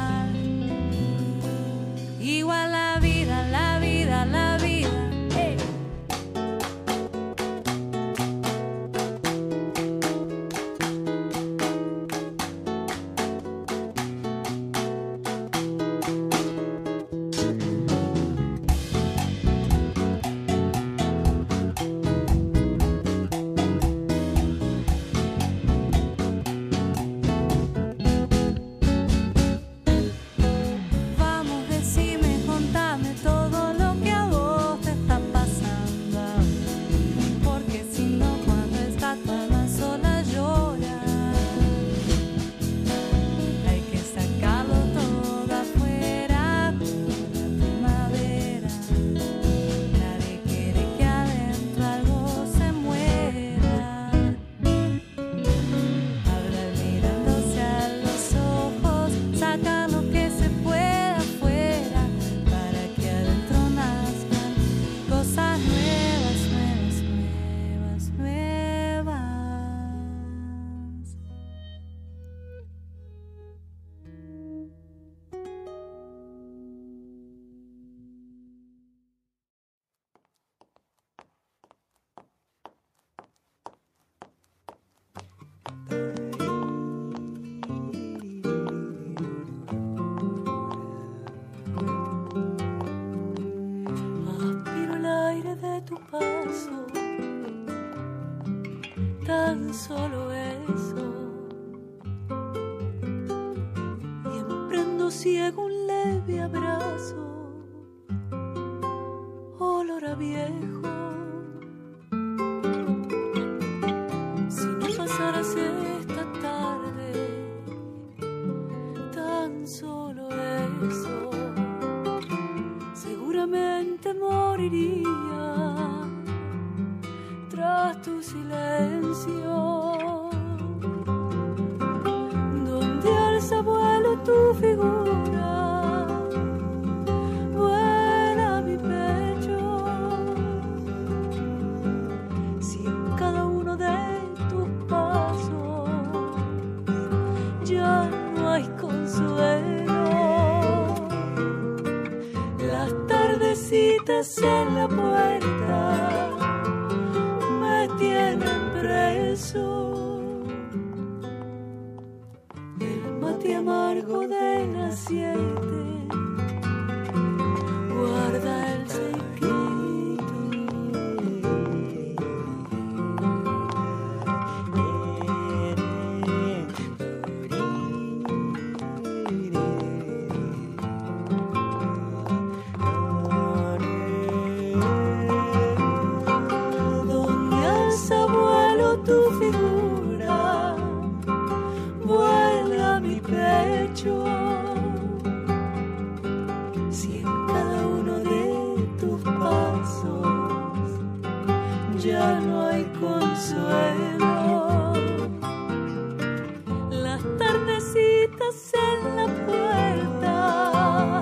en la puerta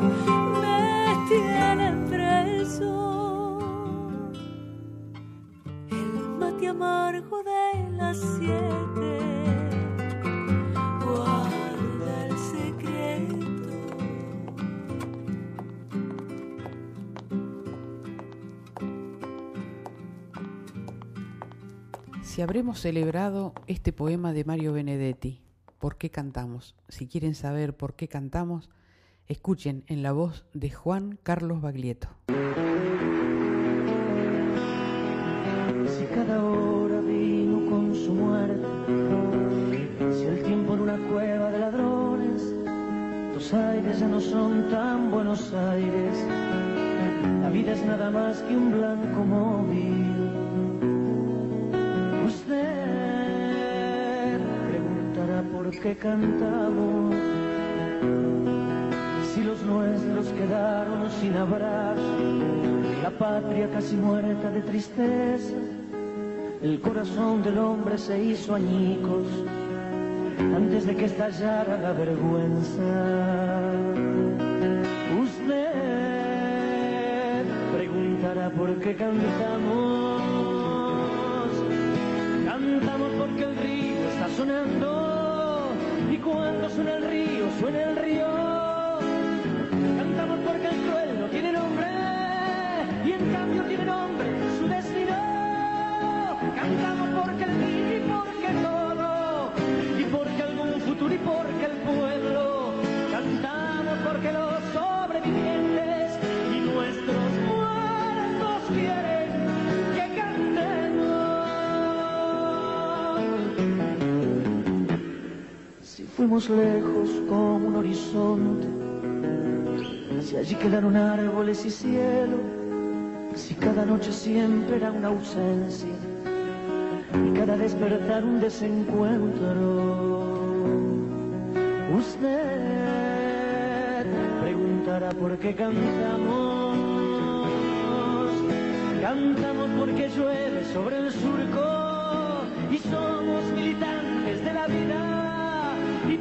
me tienen preso. El mate amargo de las siete guarda el secreto. Si habremos celebrado este poema de Mario Benedetti. ¿Por qué cantamos? Si quieren saber por qué cantamos, escuchen en la voz de Juan Carlos Baglietto. Si cada hora vino con su muerte, si el tiempo en una cueva de ladrones, tus aires ya no son tan buenos aires, la vida es nada más que un blanco móvil. Por qué cantamos, si los nuestros quedaron sin abrazo, la patria casi muerta de tristeza, el corazón del hombre se hizo añicos antes de que estallara la vergüenza. Usted preguntará por qué cantamos. Cantamos porque el río está sonando cuando suena el río, suena el río. Cantamos porque el cruel no tiene nombre y en cambio tiene nombre su destino. Cantamos porque el niño y porque todo y porque algún futuro y porque el pueblo. Fuimos lejos como un horizonte, si allí quedaron árboles y cielo, si cada noche siempre era una ausencia y cada despertar un desencuentro. Usted preguntará por qué cantamos. Cantamos porque llueve sobre el surco y somos militantes de la vida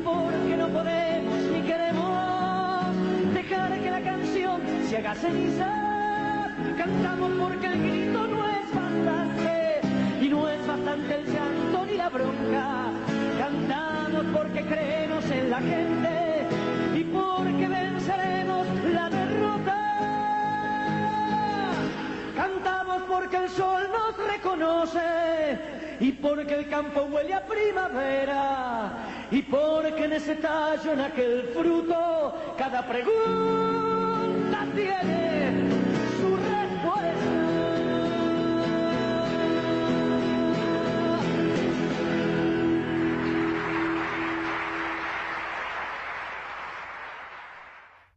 porque no podemos ni queremos dejar que la canción se haga ceniza. Cantamos porque el grito no es bastante y no es bastante el llanto ni la bronca. Cantamos porque creemos en la gente y porque venceremos la derrota. Cantamos porque el sol nos reconoce y porque el campo huele a primavera y porque en ese tallo, en aquel fruto, cada pregunta tiene su respuesta.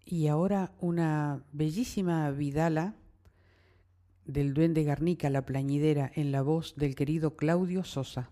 Y ahora una bellísima vidala del duende Garnica la plañidera en la voz del querido Claudio Sosa.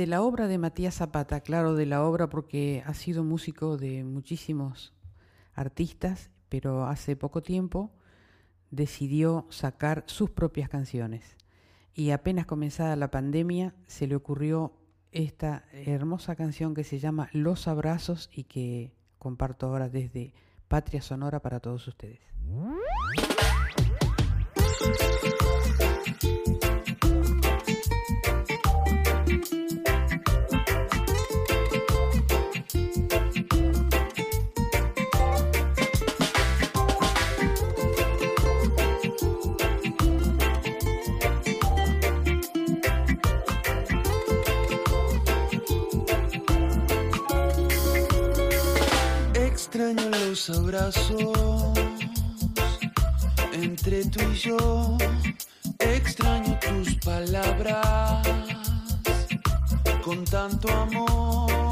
de la obra de Matías Zapata, claro, de la obra porque ha sido músico de muchísimos artistas, pero hace poco tiempo decidió sacar sus propias canciones. Y apenas comenzada la pandemia se le ocurrió esta hermosa canción que se llama Los Abrazos y que comparto ahora desde Patria Sonora para todos ustedes. los abrazos entre tú y yo. Extraño tus palabras con tanto amor.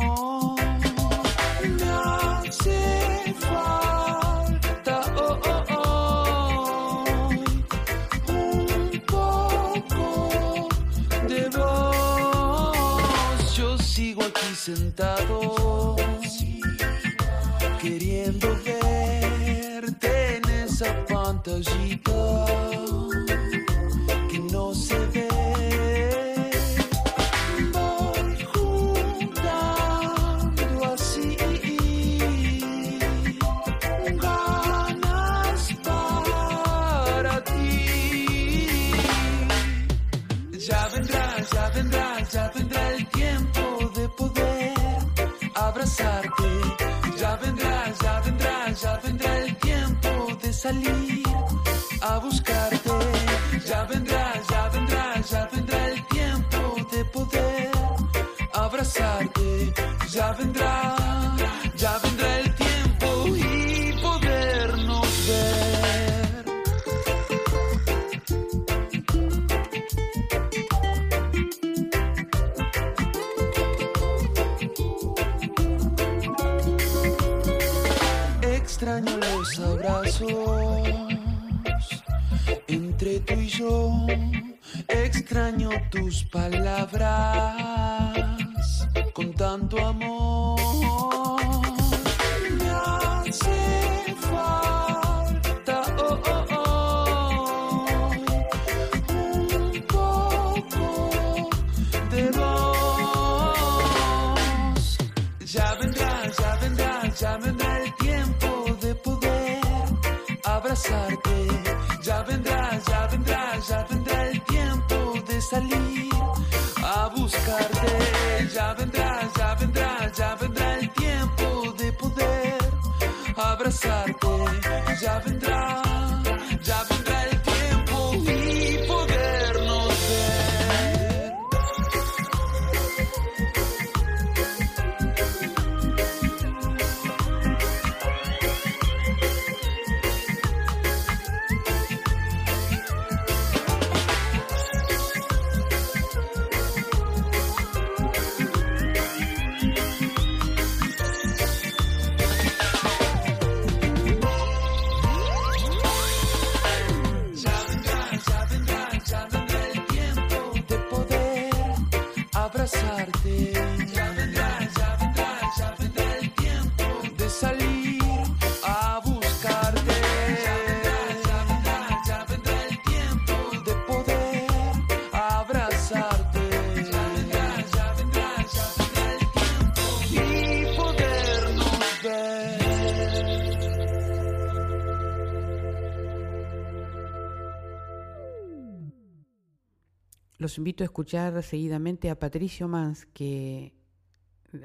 Invito a escuchar seguidamente a Patricio Mans, que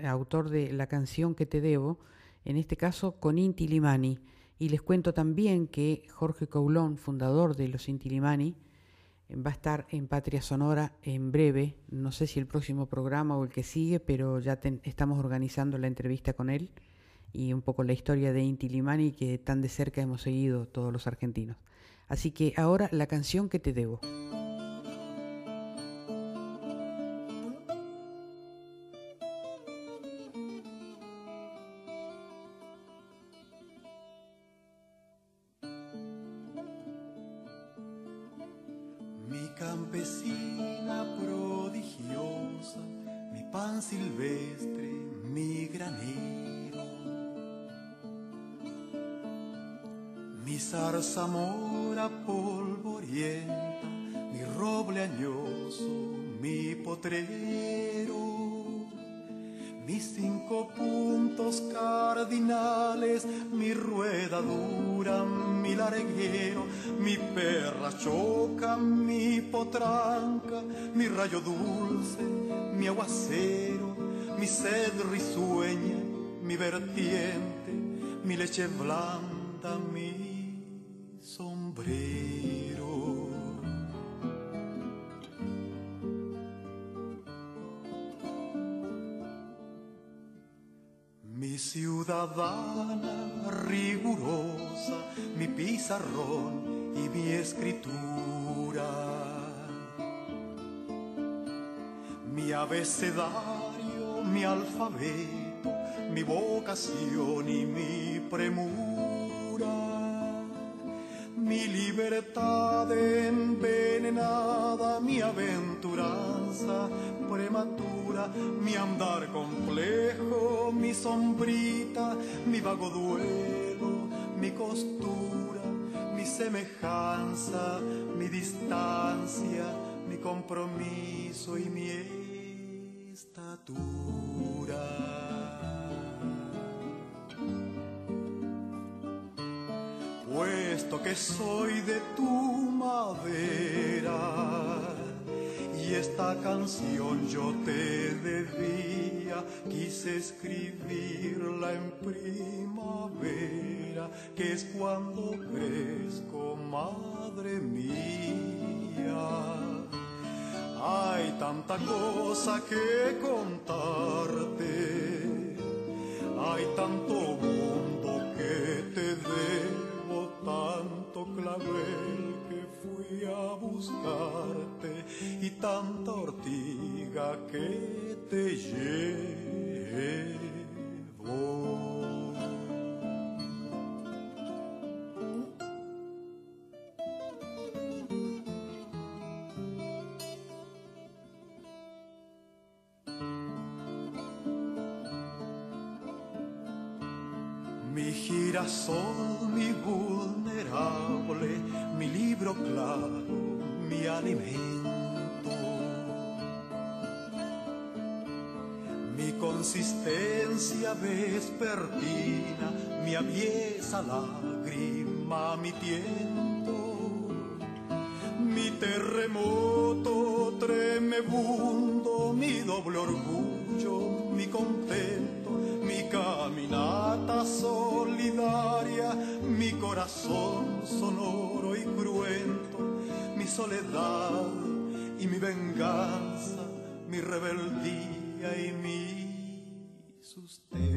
autor de la canción que te debo, en este caso con Inti Limani. Y les cuento también que Jorge Coulón, fundador de los Inti Limani, va a estar en Patria Sonora en breve. No sé si el próximo programa o el que sigue, pero ya estamos organizando la entrevista con él y un poco la historia de Inti Limani que tan de cerca hemos seguido todos los argentinos. Así que ahora la canción que te debo. Zarzamora polvorienta, mi roble añoso, mi potrero, mis cinco puntos cardinales, mi rueda dura, mi larguero, mi perra choca, mi potranca, mi rayo dulce, mi aguacero, mi sed risueña, mi vertiente, mi leche blanda, mi sombrero. Mi ciudadana rigurosa, mi pizarrón y mi escritura. Mi abecedario, mi alfabeto, mi vocación y mi premura. Mi libertad envenenada, mi aventuranza prematura, mi andar complejo, mi sombrita, mi vago duelo, mi costura, mi semejanza, mi distancia, mi compromiso y mi estatura. Que soy de tu madera. Y esta canción yo te debía, quise escribirla en primavera, que es cuando crezco, madre mía. Hay tanta cosa que contarte, hay tanto mundo que te debo, tanto clavel que fui a buscarte y tanta ortiga que te llevo. Rebeldía y mi sustento.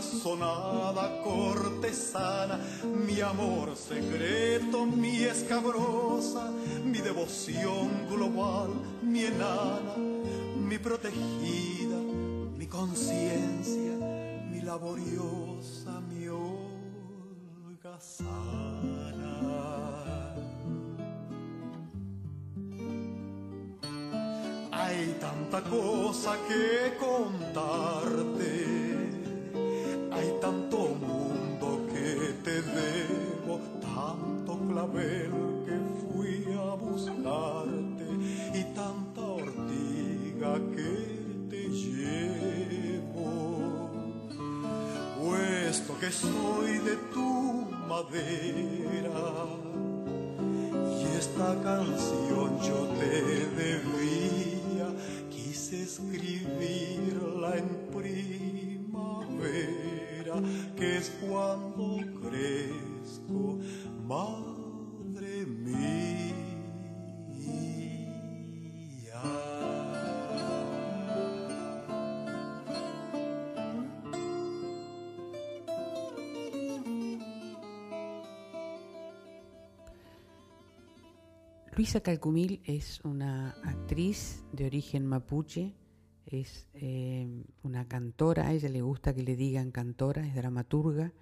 Mazonada cortesana, mi amor secreto, mi escabrosa, mi devoción global, mi enana, mi protegida, mi conciencia, mi laboriosa, mi holgazana. Hay tanta cosa que contarte, hay tanto mundo que te debo, tanto clavel que fui a buscarte y tanta ortiga que te llevo. Puesto que soy de tu madera y esta canción yo te debía, quise escribirla en primavera, que es cuando crezco, madre mía. Luisa Calcumil es una actriz de origen mapuche, es eh, una cantora, a ella le gusta que le digan cantora, es dramaturga.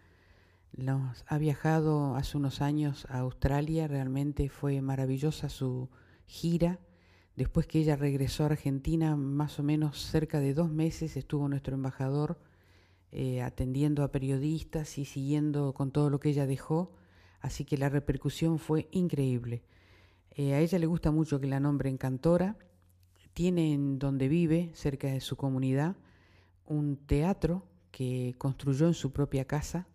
Nos ha viajado hace unos años a Australia, realmente fue maravillosa su gira. Después que ella regresó a Argentina, más o menos cerca de dos meses estuvo nuestro embajador eh, atendiendo a periodistas y siguiendo con todo lo que ella dejó, así que la repercusión fue increíble. Eh, a ella le gusta mucho que la nombren cantora. Tiene en donde vive, cerca de su comunidad, un teatro que construyó en su propia casa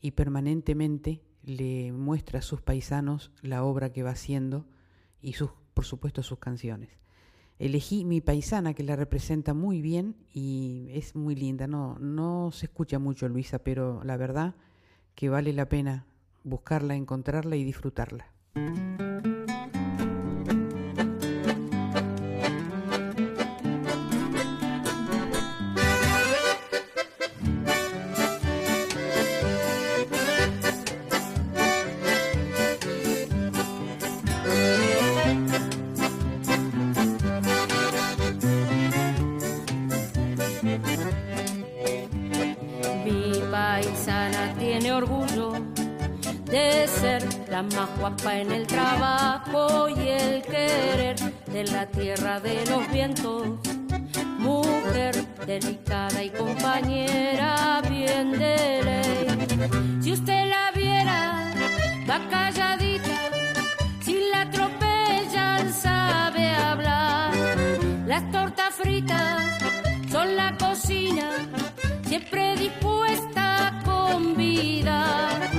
y permanentemente le muestra a sus paisanos la obra que va haciendo y sus, por supuesto sus canciones. Elegí mi paisana que la representa muy bien y es muy linda. No, no se escucha mucho Luisa, pero la verdad que vale la pena buscarla, encontrarla y disfrutarla. Guapa en el trabajo y el querer de la tierra de los vientos. Mujer delicada y compañera bien de ley. Si usted la viera, va calladita. Si la atropellan, sabe hablar. Las tortas fritas son la cocina siempre dispuesta a convidar.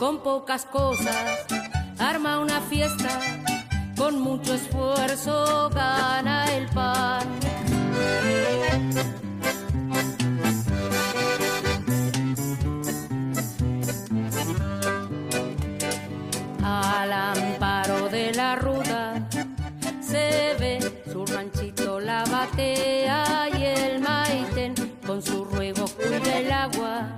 Con pocas cosas arma una fiesta, con mucho esfuerzo gana el pan. Al amparo de la ruda se ve su ranchito la batea y el maiten con su ruego cuida el agua.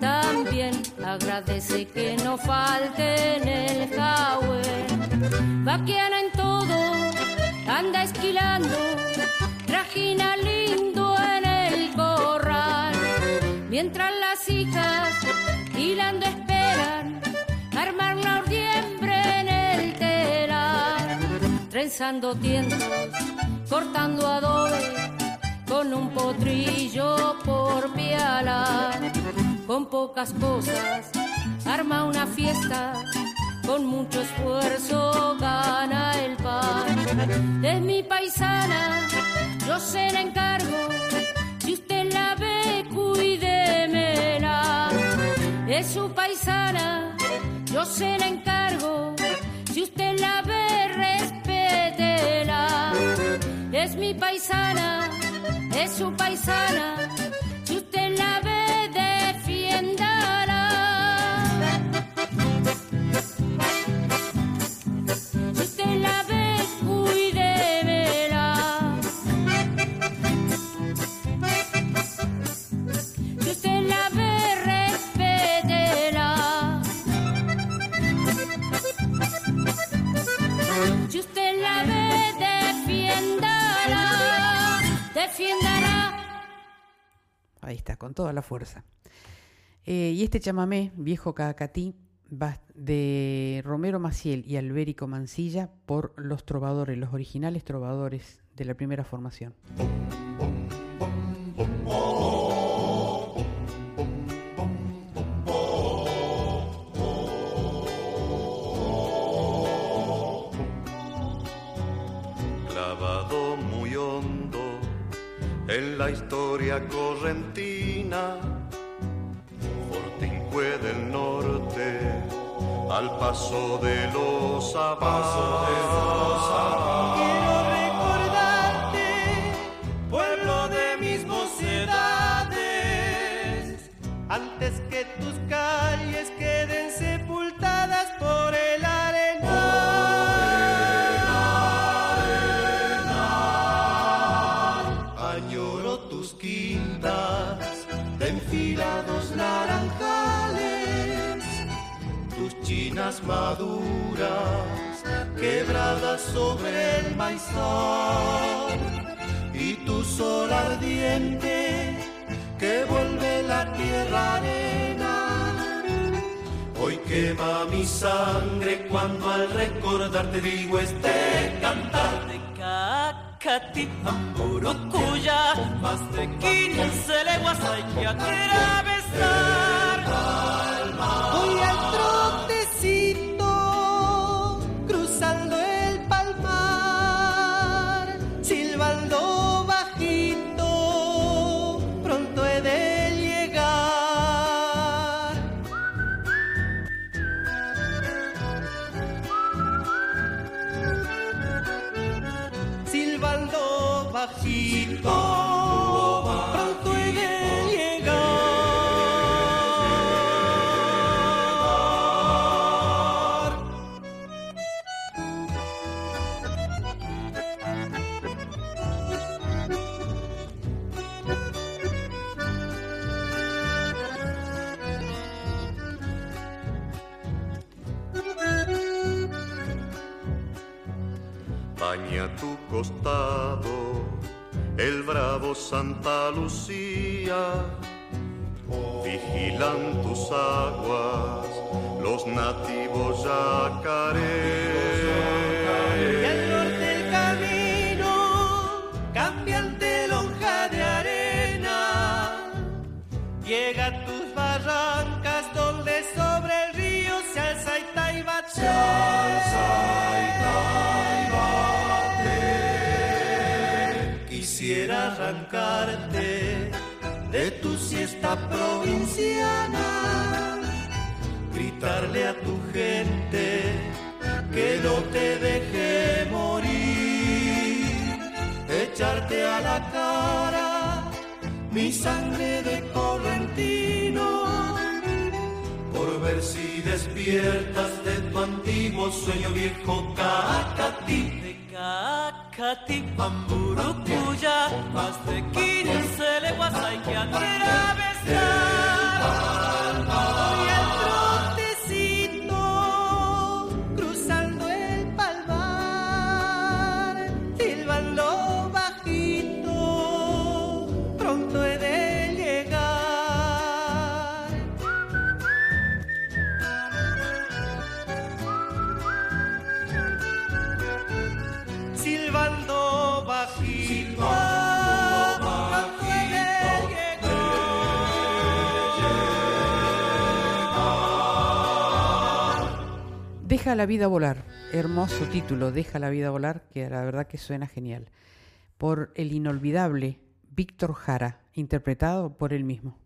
También agradece que no falte en el jahue. Vaquiana en todo, anda esquilando, trajina lindo en el corral. Mientras las hijas hilando esperan armar la ordiembre en el telar, trenzando tientos, cortando adobe con un potrillo por piala, con pocas cosas arma una fiesta. Con mucho esfuerzo gana el pan. Es mi paisana, yo se la encargo. Si usted la ve, cuídemela. Es su paisana, yo se la encargo. Si usted la ve, respétela. Es mi paisana, es su paisana. Si usted la ve, Defiéndala. Ahí está, con toda la fuerza. Eh, y este chamamé, Viejo Cacatí, de Romero Maciel y Albérico Mancilla por los trovadores, los originales trovadores de la primera formación. La historia correntina, Fortincue del norte, al paso de los Quiero sobre el maizal y tu sol ardiente que vuelve la tierra arena. Hoy quema mi sangre cuando al recordarte digo este cantar de Cacati, Amburucuya, más de 15 leguas hay que atravesar. Voy al aguas, los nativos yacarés. Y al norte el camino, cambiante lonja de arena, llega a tus barrancas donde sobre el río se alza Itaibate. Quisiera arrancarte de tu siesta provinciana, gritarle a tu gente que no te deje morir, echarte a la cara mi sangre de correntino, por ver si despiertas de tu antiguo sueño viejo Cacatí. Cacati, Amburucuya, más de 15 leguas hay que atravesar. Deja la vida volar. Hermoso título, Deja la vida volar, que la verdad que suena genial. Por el inolvidable Víctor Jara, interpretado por él mismo.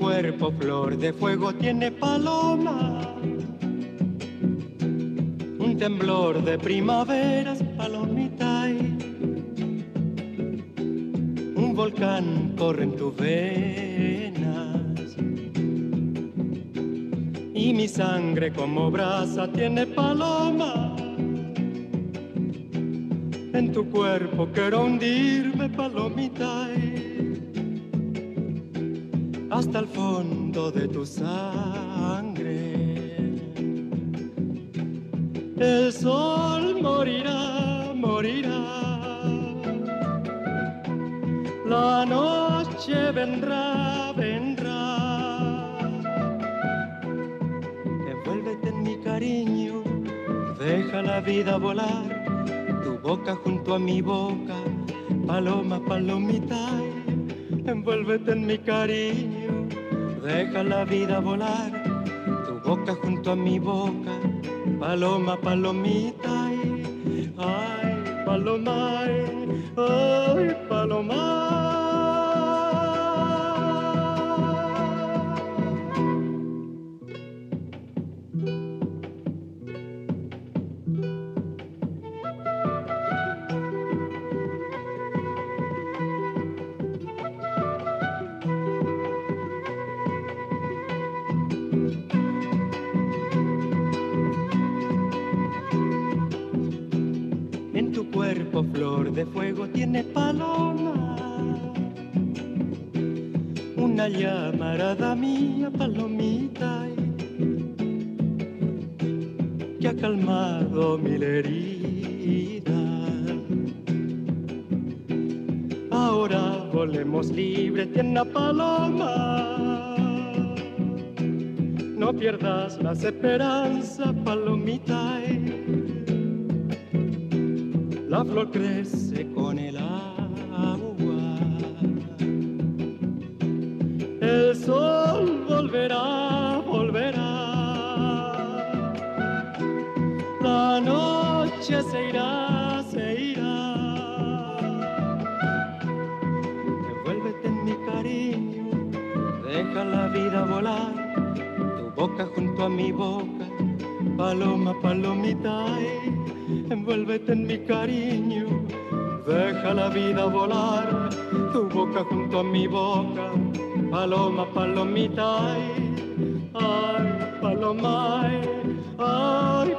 Cuerpo flor de fuego tiene paloma. Un temblor de primaveras, palomita. y Un volcán corre en tus venas. Y mi sangre como brasa tiene paloma. En tu cuerpo quiero hundirme, palomita. y hasta el fondo de tu sangre. El sol morirá, morirá. La noche vendrá, vendrá. Envuélvete en mi cariño, deja la vida volar. Tu boca junto a mi boca, paloma, palomita. Envuélvete en mi cariño, deja la vida volar. Tu boca junto a mi boca, paloma, palomita. Ay, paloma, ay, paloma. Paloma. No pierdas las esperanzas, paloma, palomita, ay, ay, paloma, ay, ay.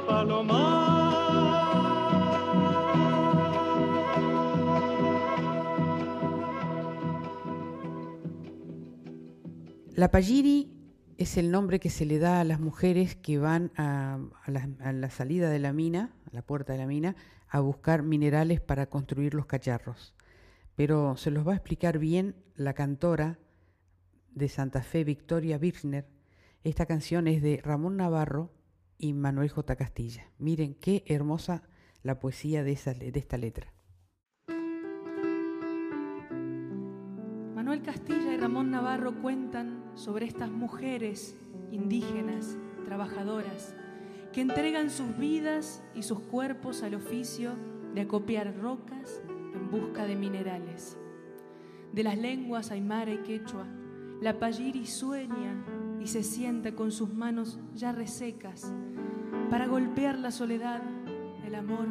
La Palliri es el nombre que se le da a las mujeres que van a la, a la salida de la mina, a la puerta de la mina, a buscar minerales para construir los cacharros. Pero se los va a explicar bien la cantora de Santa Fe, Victoria Birchner. Esta canción es de Ramón Navarro y Manuel J. Castilla. Miren qué hermosa la poesía de, esa, de esta letra. Manuel Castilla y Ramón Navarro cuentan sobre estas mujeres indígenas, trabajadoras, que entregan sus vidas y sus cuerpos al oficio de acopiar rocas en busca de minerales. De las lenguas aymara y quechua, la Payiri sueña y se sienta con sus manos ya resecas para golpear la soledad, el amor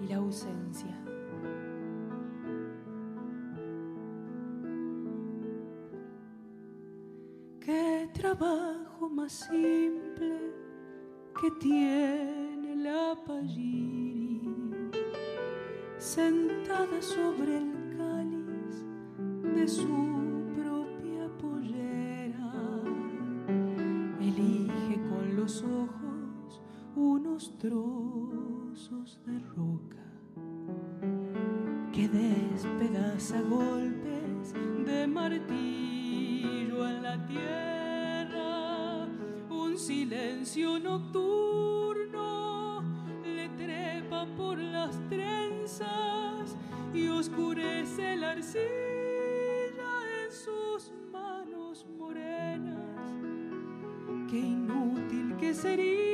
y la ausencia. Qué trabajo más simple que tiene la Payiri, sentada sobre el cáliz de su trozos de roca que despedaza golpes de martillo en la tierra, un silencio nocturno le trepa por las trenzas y oscurece la arcilla en sus manos morenas. Qué inútil que sería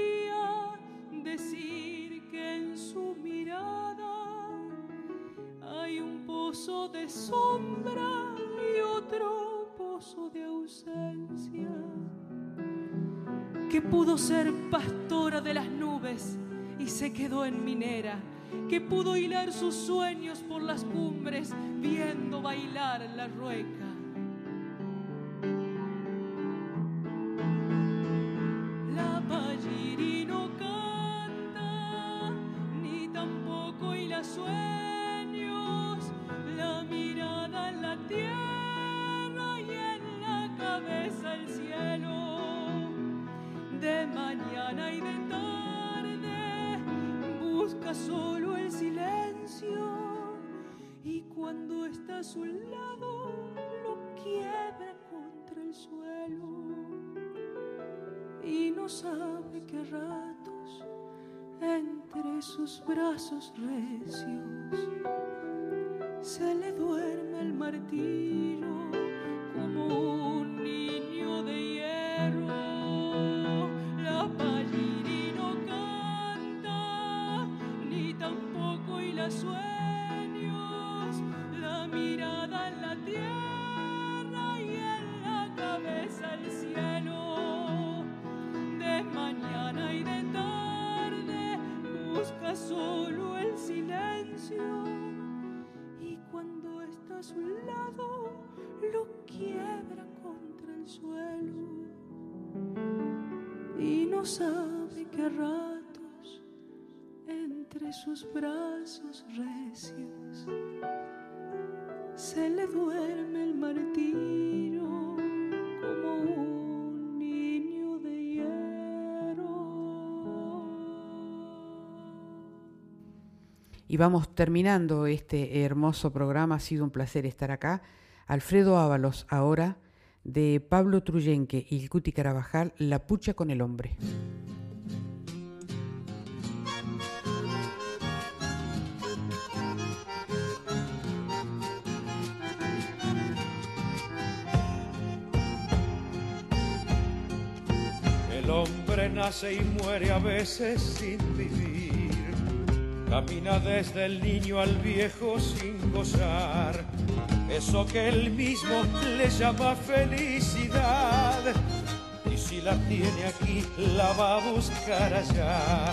de sombra y otro pozo de ausencia. Que pudo ser pastora de las nubes y se quedó en minera. Que pudo hilar sus sueños por las cumbres viendo bailar la rueca. Le duerme el martillo como un niño de Y vamos terminando este hermoso programa. Ha sido un placer estar acá. Alfredo Ábalos, ahora de Pablo Truyenque y Cuti Carabajal, La pucha con el hombre. Y muere a veces sin vivir. Camina desde el niño al viejo sin gozar. Eso que él mismo le llama felicidad. Y si la tiene aquí, la va a buscar allá.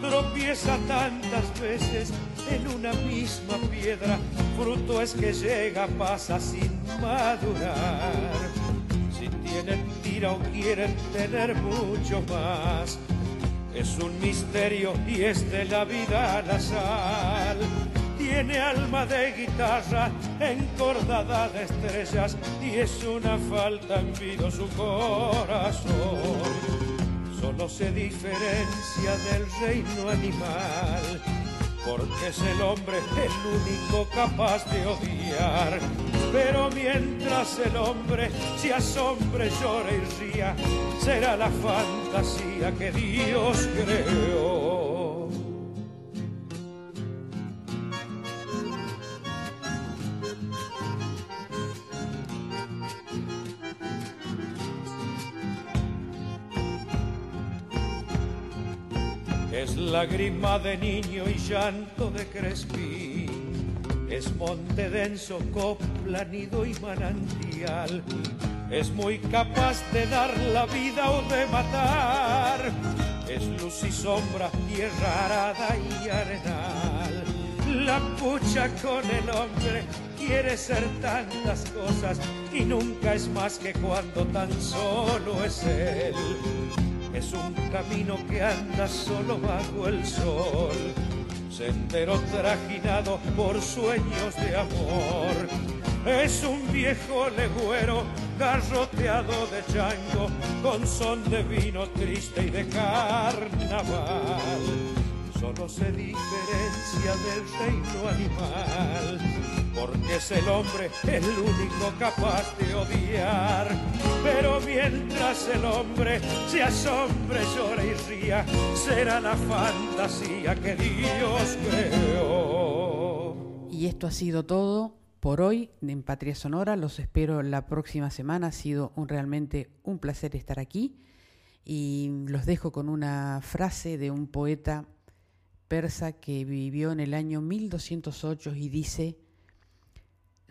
Tropieza tantas veces en una misma piedra. Fruto es que llega, pasa sin madurar. Si tienen o quieren tener mucho más. Es un misterio y es de la vida la sal. Tiene alma de guitarra encordada de estrellas y es una falta en vida su corazón. Solo se diferencia del reino animal porque es el hombre el único capaz de odiar. Pero mientras el hombre se asombre, llora y ría, será la fantasía que Dios creó. Es lágrima de niño y llanto de crespín. Es monte denso, copla, nido y manantial. Es muy capaz de dar la vida o de matar. Es luz y sombra, tierra arada y arenal. La pucha con el hombre quiere ser tantas cosas y nunca es más que cuando tan solo es él. Es un camino que anda solo bajo el sol, sendero trajinado por sueños de amor. Es un viejo legüero garroteado de chango, con son de vino triste y de carnaval. Solo se diferencia del reino animal, porque es el hombre el único capaz de odiar. Pero mientras el hombre se asombre, llore y ría, será la fantasía que Dios creó. Y esto ha sido todo por hoy en Patria Sonora. Los espero la próxima semana. Ha sido un, realmente un placer estar aquí. Y los dejo con una frase de un poeta persa que vivió en el año 1208 y dice,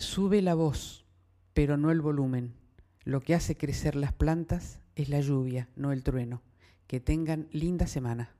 sube la voz, pero no el volumen. Lo que hace crecer las plantas es la lluvia, no el trueno. Que tengan linda semana.